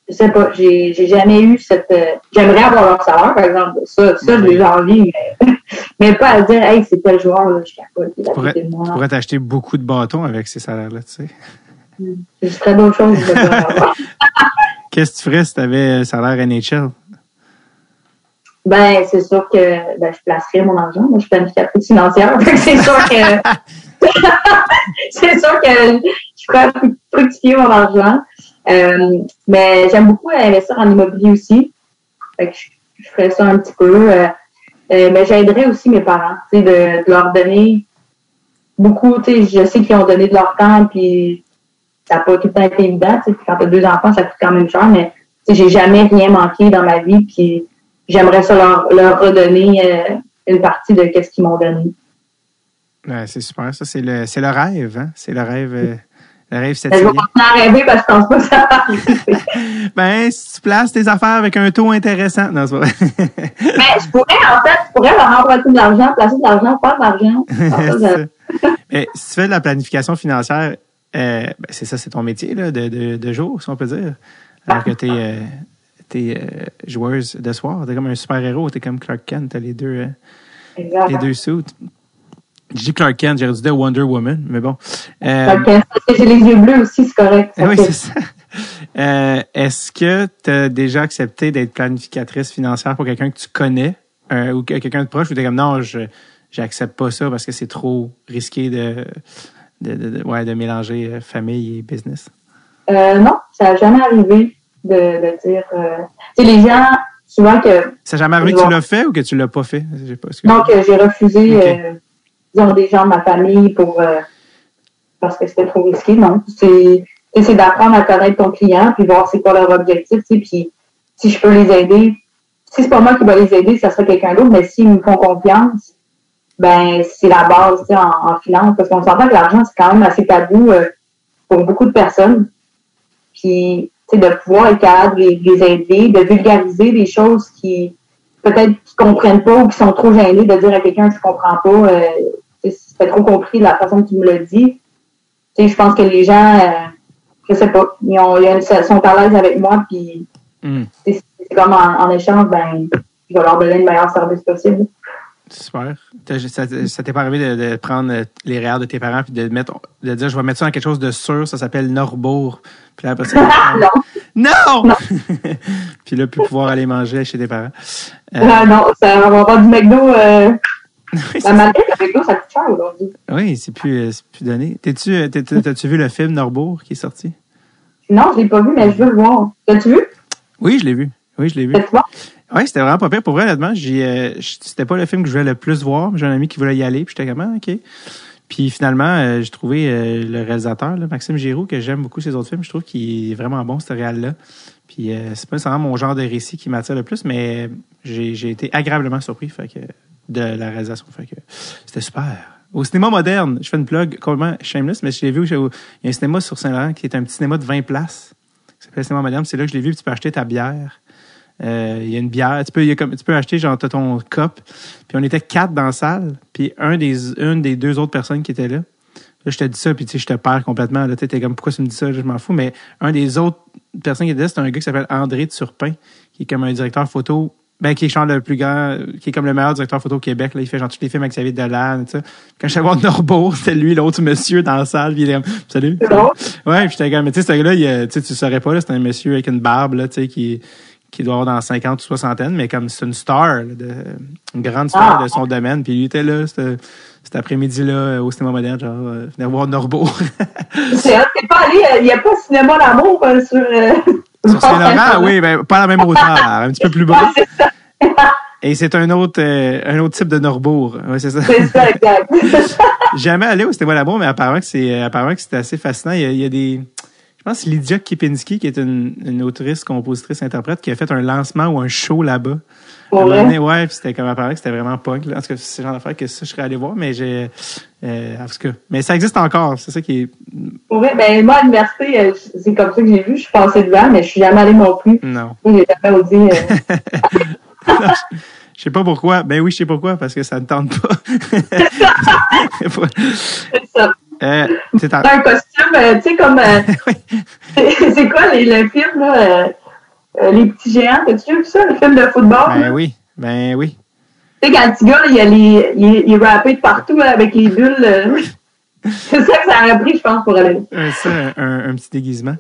je sais pas, j'ai j'ai jamais eu cette. euh, J'aimerais avoir leur salaire, par exemple. Ça, ça j'ai envie, mais, [LAUGHS] mais pas à dire, hey, c'est tel joueur, là, je capote, pourrais- tu pourrais t'acheter beaucoup de bâtons avec ces salaires-là, tu sais. D'autres choses. je devrais avoir. [LAUGHS] Qu'est-ce que tu ferais si tu avais salaire NHL? Ben, c'est sûr que ben, je placerais mon argent. Moi, je suis planificatrice financière. [LAUGHS] C'est sûr que c'est sûr que je ferais fructifier mon argent. Euh, mais j'aime beaucoup investir en immobilier aussi. Fait que je, je ferais ça un petit peu. Euh, euh, mais j'aiderais aussi mes parents, de, leur donner beaucoup, je sais qu'ils ont donné de leur temps, puis ça n'a pas tout le temps été évident, tu sais, quand t'as deux enfants, ça coûte quand même cher, mais j'ai jamais rien manqué dans ma vie, puis j'aimerais ça leur, leur redonner une partie de ce qu'ils m'ont donné. C'est super, ça. C'est le, le rêve, hein? C'est le rêve, le rêve je vais rêver parce que je pense pas que ça va arriver. [LAUGHS] Ben, si tu places tes affaires avec un taux intéressant. Non, c'est pas vrai. Mais [LAUGHS] je pourrais, en fait, je pourrais leur emprunter de l'argent, placer de l'argent, faire de l'argent. [LAUGHS] Mais si tu fais de la planification financière, euh, ben, c'est ça, c'est ton métier là, de, de, de jour, si on peut dire. Alors que t'es euh, t'es, euh, joueuse de soir. T'es comme un super-héros. T'es comme Clark Kent. T'as les deux, les deux suits. Je dis Clark Kent, j'aurais dû dire Wonder Woman, mais bon. Euh, j'ai les yeux bleus aussi, c'est correct. Ah oui, c'est ça. [LAUGHS] Euh, Est-ce que tu as déjà accepté d'être planificatrice financière pour quelqu'un que tu connais euh, ou que- quelqu'un de proche ou tu es comme non, je j'accepte pas ça parce que c'est trop risqué de, de, de, de- ouais, de mélanger euh, famille et business? Euh, non, ça n'a jamais arrivé de, dire. Tu sais, les gens, souvent que. Ça n'a jamais arrivé que tu l'as fait ou que tu l'as pas fait? Pas ce que- Donc, j'ai refusé. Des gens de ma famille pour. euh, parce que c'était trop risqué. Non. C'est d'apprendre à connaître ton client puis voir c'est quoi leur objectif. Puis si je peux les aider, si c'est pas moi qui va les aider, ça serait quelqu'un d'autre, mais s'ils me font confiance, ben c'est la base en, finance, parce qu'on s'entend que l'argent, c'est quand même assez tabou euh, pour beaucoup de personnes. Puis, de pouvoir être capable de les, de les aider, de vulgariser des choses qui peut-être qu'ils comprennent pas ou qui sont trop gênés de dire à quelqu'un qui comprend pas, euh, c'est trop compris la façon que tu me l'as dit. Tu sais, je pense que les gens, euh, je sais pas, ils, ont, ils ont- ils sont à l'aise avec moi, puis Hmm. c'est comme en, en échange, ben, je vais leur donner le meilleur service possible. Super. Ça, ça t'est pas arrivé de, de prendre euh, les REER de tes parents puis de mettre de dire je vais mettre ça dans quelque chose de sûr, ça s'appelle Norbourg. Puis là, après ça, [LAUGHS] Non. non! [LAUGHS] puis là, puis pouvoir aller manger chez tes parents. Euh, Ah non, ça va avoir du McDo. Euh, oui, la c'est- malgré que le McDo, ça coûte cher aujourd'hui. oui, c'est plus, euh, c'est plus donné. T'es-tu, euh, t'es- t'as- t'as-tu vu le film Norbourg qui est sorti? Non, je l'ai pas vu, mais je veux le voir. T'as-tu vu? Oui, je l'ai vu. Oui, je l'ai vu. Oui, c'était vraiment pas pire. Pour vrai, honnêtement, euh, c'était pas le film que je voulais le plus voir. mais J'ai un ami qui voulait y aller, puis j'étais comme, ah, OK. Puis finalement, euh, j'ai trouvé euh, le réalisateur, là, Maxime Giroux, que j'aime beaucoup ses autres films. Je trouve qu'il est vraiment bon, ce réal-là. Puis euh, c'est pas nécessairement mon genre de récit qui m'attire le plus, mais j'ai, j'ai été agréablement surpris fait que, de la réalisation. Fait que c'était super. Au cinéma moderne, je fais une plug complètement shameless, mais je l'ai vu, il y a un cinéma sur Saint-Laurent qui est un petit cinéma de 20 places. qui s'appelle le cinéma moderne. C'est là que je l'ai vu, puis tu peux acheter ta bière. Euh, il y a une bière. Tu peux, tu peux acheter genre t'as ton cup. Puis on était quatre dans la salle. Puis un des, une des deux autres personnes qui étaient là. Là, je te dis ça, puis tu sais, je te perds complètement. Là, tu comme, pourquoi tu me dis ça? Je m'en fous. Mais un des autres personnes qui était là, c'est un gars qui s'appelle André Turpin, qui est comme un directeur photo. Ben, qui est genre le plus grand, qui est comme le meilleur directeur photo au Québec. Là. Il fait genre tous les films avec Xavier Dolan, et ça. Quand je suis allé voir Norbourg, [LAUGHS] c'était lui, l'autre monsieur dans la salle, puis il est comme, salut. Ouais, puis j'étais comme, mais tu sais, ce gars-là, euh, tu sais, tu saurais pas, là, c'est un monsieur avec une barbe, là, tu sais, qui, qui doit avoir dans 50 ou 60 mais comme c'est une star, là, de, une grande star Ah. de son domaine. Puis il était là, cet, cet après-midi-là, euh, au cinéma moderne, genre, euh, venir voir Norbourg. [LAUGHS] C'est pas allé, euh, il n'y a pas de cinéma d'amour euh, sur. Euh, Sur Saint-Laurent, oui, ben, pas à la même hauteur, un petit peu plus bas. [LAUGHS] Ça, Et c'est un autre, euh, un autre type de Norbourg. Ouais, c'est ça. c'est ça, exact. [LAUGHS] Jamais allé au cinéma là-bas, mais apparemment que c'est, euh, apparemment que c'était assez fascinant. Il y a, il y a des, je pense Lydia Kipinski, qui est une, une autrice, compositrice, interprète, qui a fait un lancement ou un show là-bas. Pour vrai? donné, ouais, puis c'était comme apparemment que c'était vraiment punk. Là. En tout cas, c'est le genre d'affaire que ça, je serais allé voir, mais j'ai, euh, en tout cas, mais ça existe encore. C'est ça qui est, Pour vrai, ben, moi, à l'université, euh, c'est comme ça que j'ai vu. Je suis passée devant, mais je suis jamais allée non plus. non. J'ai jamais osé. euh, [LAUGHS] Je sais pas pourquoi. Ben oui, je sais pourquoi, parce que ça ne tente pas. [LAUGHS] c'est ça. euh, c'est un costume, euh, tu sais, comme. euh, [LAUGHS] c'est c'est quoi les, le film, là? Euh, les petits géants, t'as-tu vu ça, le film de football? Ben là? oui, ben oui. Tu sais, quand le petit gars, là, il, a les, il, il de partout là, avec les bulles. euh, [LAUGHS] c'est ça que ça aurait pris, je pense, pour aller. Euh, ça, un, un petit déguisement.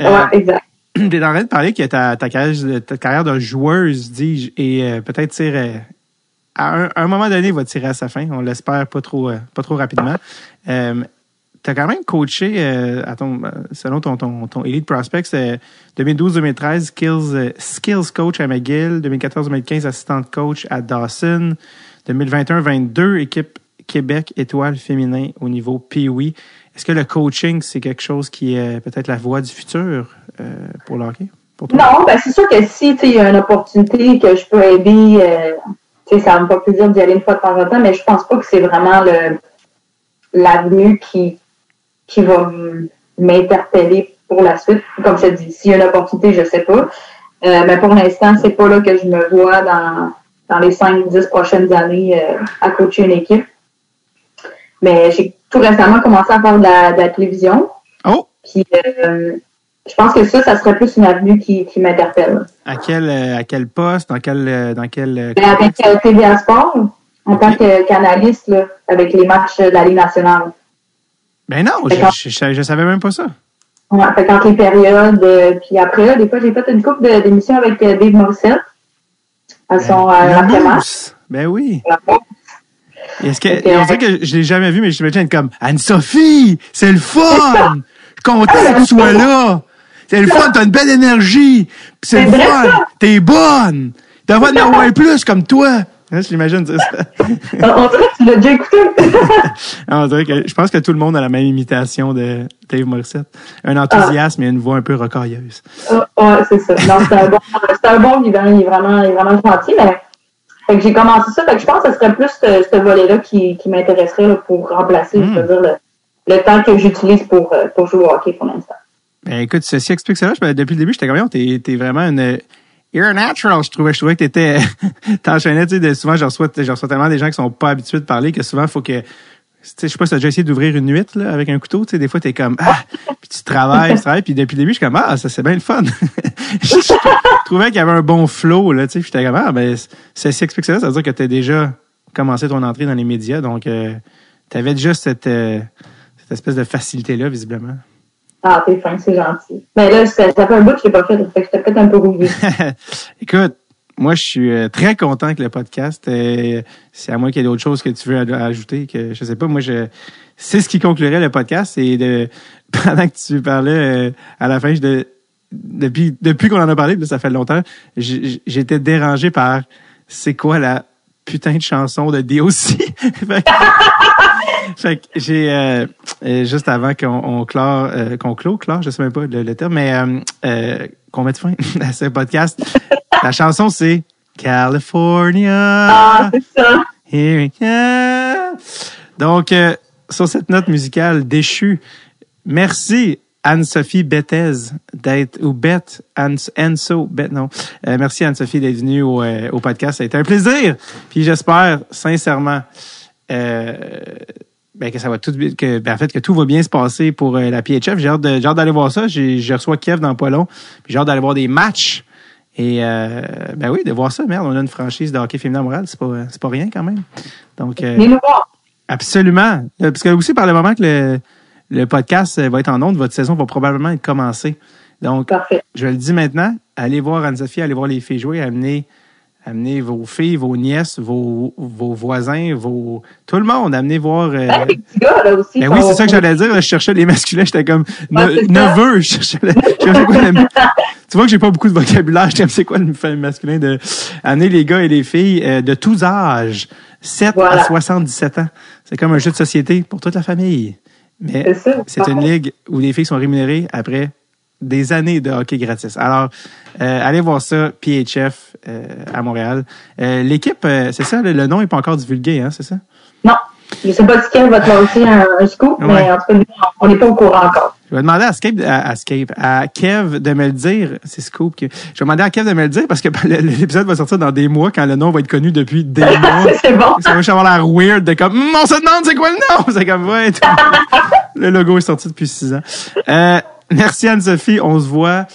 Euh, Ouais, exact. [CLEARS THROAT] T'es en train de parler que ta, ta, carrière, ta carrière de joueuse, dis-je, et peut-être tire à un, à un moment donné va tirer à sa fin. On l'espère pas trop, pas trop rapidement. Euh, tu as quand même coaché, euh, à ton, euh, selon ton, Elite Prospects, euh, 2012-2013, skills, euh, skills coach à McGill, 2014-2015, assistante coach à Dawson, 2021-22, équipe Québec étoile féminin au niveau Pee-Wee. Est-ce que le coaching, c'est quelque chose qui est peut-être la voie du futur euh, pour le hockey? Pour? Non, ben c'est sûr que si il y a une opportunité que je peux aider, euh, ça me faire plaisir d'y aller une fois de temps en temps, mais je pense pas que c'est vraiment l'avenue qui, qui va m'interpeller pour la suite. Comme je te dis, s'il y a une opportunité, je sais pas. Euh, mais pour l'instant, c'est pas là que je me vois dans, dans les 5-10 prochaines années euh, à coacher une équipe. Mais j'ai tout récemment commencé à faire de la, de la télévision. Oh! Puis euh, je pense que ça, ça serait plus une avenue qui, qui m'interpelle. À quel, euh, à quel poste? Dans quel, euh, dans quel avec TVA Sport, en tant que canaliste, là, avec les matchs de la Ligue nationale. Ben non, je, je, savais même pas ça. Ouais, fait qu'entre les périodes, euh, puis après, là, des fois, j'ai fait une couple de- d'émissions avec euh, Dave Morissette à son euh, Ben. Ben oui. Est-ce que, Ok. on dirait que je l'ai jamais vu, mais je m'imagine comme Anne-Sophie, c'est le fun! Je suis content que tu sois là! C'est le fun, t'as une belle énergie! C'est le fun! T'es bonne! T'as pas de plus comme toi! Je l'imagine dire ça. [LAUGHS] On dirait que tu l'as déjà écouté. [LAUGHS] Ah, On dirait que je pense que tout le monde a la même imitation de Dave Morissette. Un enthousiasme et une voix un peu rocailleuse. Ah, ouais, c'est ça. C'est un bon, c'est un bon vivant. Il est vraiment, il est vraiment gentil, mais fait que j'ai commencé ça. Fait que je pense que ce serait plus ce, ce volet-là qui, qui m'intéresserait là, pour remplacer, je veux dire, le, le temps que j'utilise pour, euh, pour jouer au hockey pour l'instant. Ben, écoute, ceci explique cela. Depuis le début, j'étais comme, t'es, t'es vraiment une, you're natural. Je trouvais, je trouvais que t'étais, [LAUGHS] t'enchaînais, tu sais, souvent, je reçois, je reçois tellement des gens qui sont pas habitués de parler que souvent, faut que, tu sais, je sais pas si t'as déjà essayé d'ouvrir une huître, là, avec un couteau, tu sais, des fois, t'es comme, ah, [LAUGHS] puis tu travailles, tu travailles, puis depuis le début, je suis comme, ah, ça, c'est bien le fun. je, [LAUGHS] je trouvais qu'il y avait un bon flow, là, tu sais, puis j'étais comme, ah, ben, ceci explique cela. Ça veut dire que t'as déjà commencé ton entrée dans les médias, donc, euh, t'avais déjà cette, euh, cette espèce de facilité-là, visiblement. Ah, t'es fin, c'est gentil. Mais là, ça, fait un bout que je l'ai pas fait, fait que peut-être un peu rouillée. [LAUGHS] Écoute, moi, je suis euh, très content que le podcast. euh, c'est à moi qu'il y ait d'autres choses que tu veux aj- ajouter. Que je sais pas. Moi, je c'est ce qui conclurait le podcast. De [LAUGHS] pendant que tu parlais euh, à la fin, depuis qu'on en a parlé, ça fait longtemps. J'étais dérangé par c'est quoi la putain de chanson de DOC. [LAUGHS] [LAUGHS] Fait que- j'ai euh, euh, juste avant qu'on on clore, euh, qu'on clôt, clore, je sais même pas le, le terme, mais euh, euh, qu'on mette fin [LAUGHS] à ce podcast. La chanson c'est California. Ah, c'est ça. Here we go. Donc euh, sur cette note musicale déchue, merci Anne-Sophie Bethez d'être ou Beth Anne Enso Beth non. Euh, merci Anne-Sophie d'être venue au, euh, au podcast. Ça a été un plaisir. Puis j'espère sincèrement euh, ben, que ça va tout que ben, en fait que tout va bien se passer pour euh, la PHF j'ai hâte de- j'ai hâte d'aller voir ça. J'ai je reçois Kev dans pas long. Puis j'ai hâte d'aller voir des matchs. Et euh, ben oui de voir ça. Merde on a une franchise de hockey féminin à Montréal. C'est pas c'est pas rien quand même. Donc euh, Venez nous voir. Absolument. Parce que aussi, par le moment que le, le podcast euh, va être en onde, votre saison va probablement être commencée. Donc, Parfait. je le dis maintenant, allez voir Anne-Sophie, allez voir les filles jouer, amenez, amenez vos filles, vos nièces, vos, vos voisins, vos tout le monde, amenez voir. euh, Hey, les gars, là aussi. ben oui, c'est ça que j'allais dire. je cherchais les masculins, j'étais comme Ouais, neveu. Je cherchais, le- je cherchais quoi le- [LAUGHS] tu vois que j'ai pas beaucoup de vocabulaire. Je t'aime, c'est quoi le masculin de amener les gars et les filles euh, de tous âges, 7 à Voilà. 77 ans. C'est comme un jeu de société pour toute la famille. Mais C'est une ligue où les filles sont rémunérées après des années de hockey gratis. Alors, euh, allez voir ça, PHF euh, à Montréal. Euh, L'équipe, euh, c'est ça, le, le nom est pas encore divulgué, hein, c'est ça? Non. Je sais pas si Ken va te lancer un, un scoop, Ouais. mais en tout cas, on n'est pas au courant encore. Je vais demander à Scape, à, à Scape, à Kev de me le dire. C'est Scoop. Que, je vais demander à Kev de me le dire parce que [LAUGHS] l'épisode va sortir dans des mois quand le nom va être connu depuis des [LAUGHS] mois. c'est bon. Ça va juste avoir l'air weird de comme, Hum, on se demande c'est quoi le nom? [LAUGHS] C'est comme, ouais. le logo est sorti depuis six ans. Euh, merci Anne-Sophie. On se voit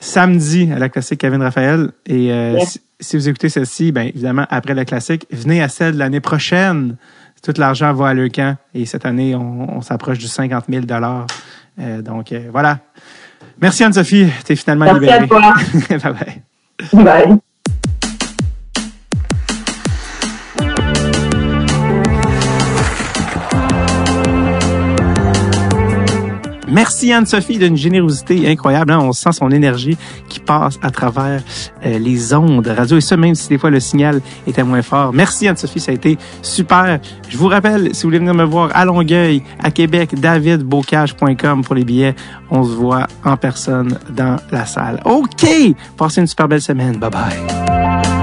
samedi à la classique Kevin Raphaël. Et euh, si, si vous écoutez celle-ci, bien évidemment, après la classique, venez à celle de l'année prochaine. Tout l'argent va à Leucan. Et cette année, on, on s'approche du 50 000 euh, Donc, euh, voilà. Merci Anne-Sophie. T'es finalement Merci à libérée. toi. [LAUGHS] bye bye. Bye. Merci Anne-Sophie d'une générosité incroyable. hein. On sent son énergie qui passe à travers euh, les ondes radio et ça même si des fois le signal était moins fort. Merci Anne-Sophie, ça a été super. Je vous rappelle, si vous voulez venir me voir à Longueuil, à Québec, davidbocage.com pour les billets. On se voit en personne dans la salle. OK! Passez une super belle semaine. Bye bye.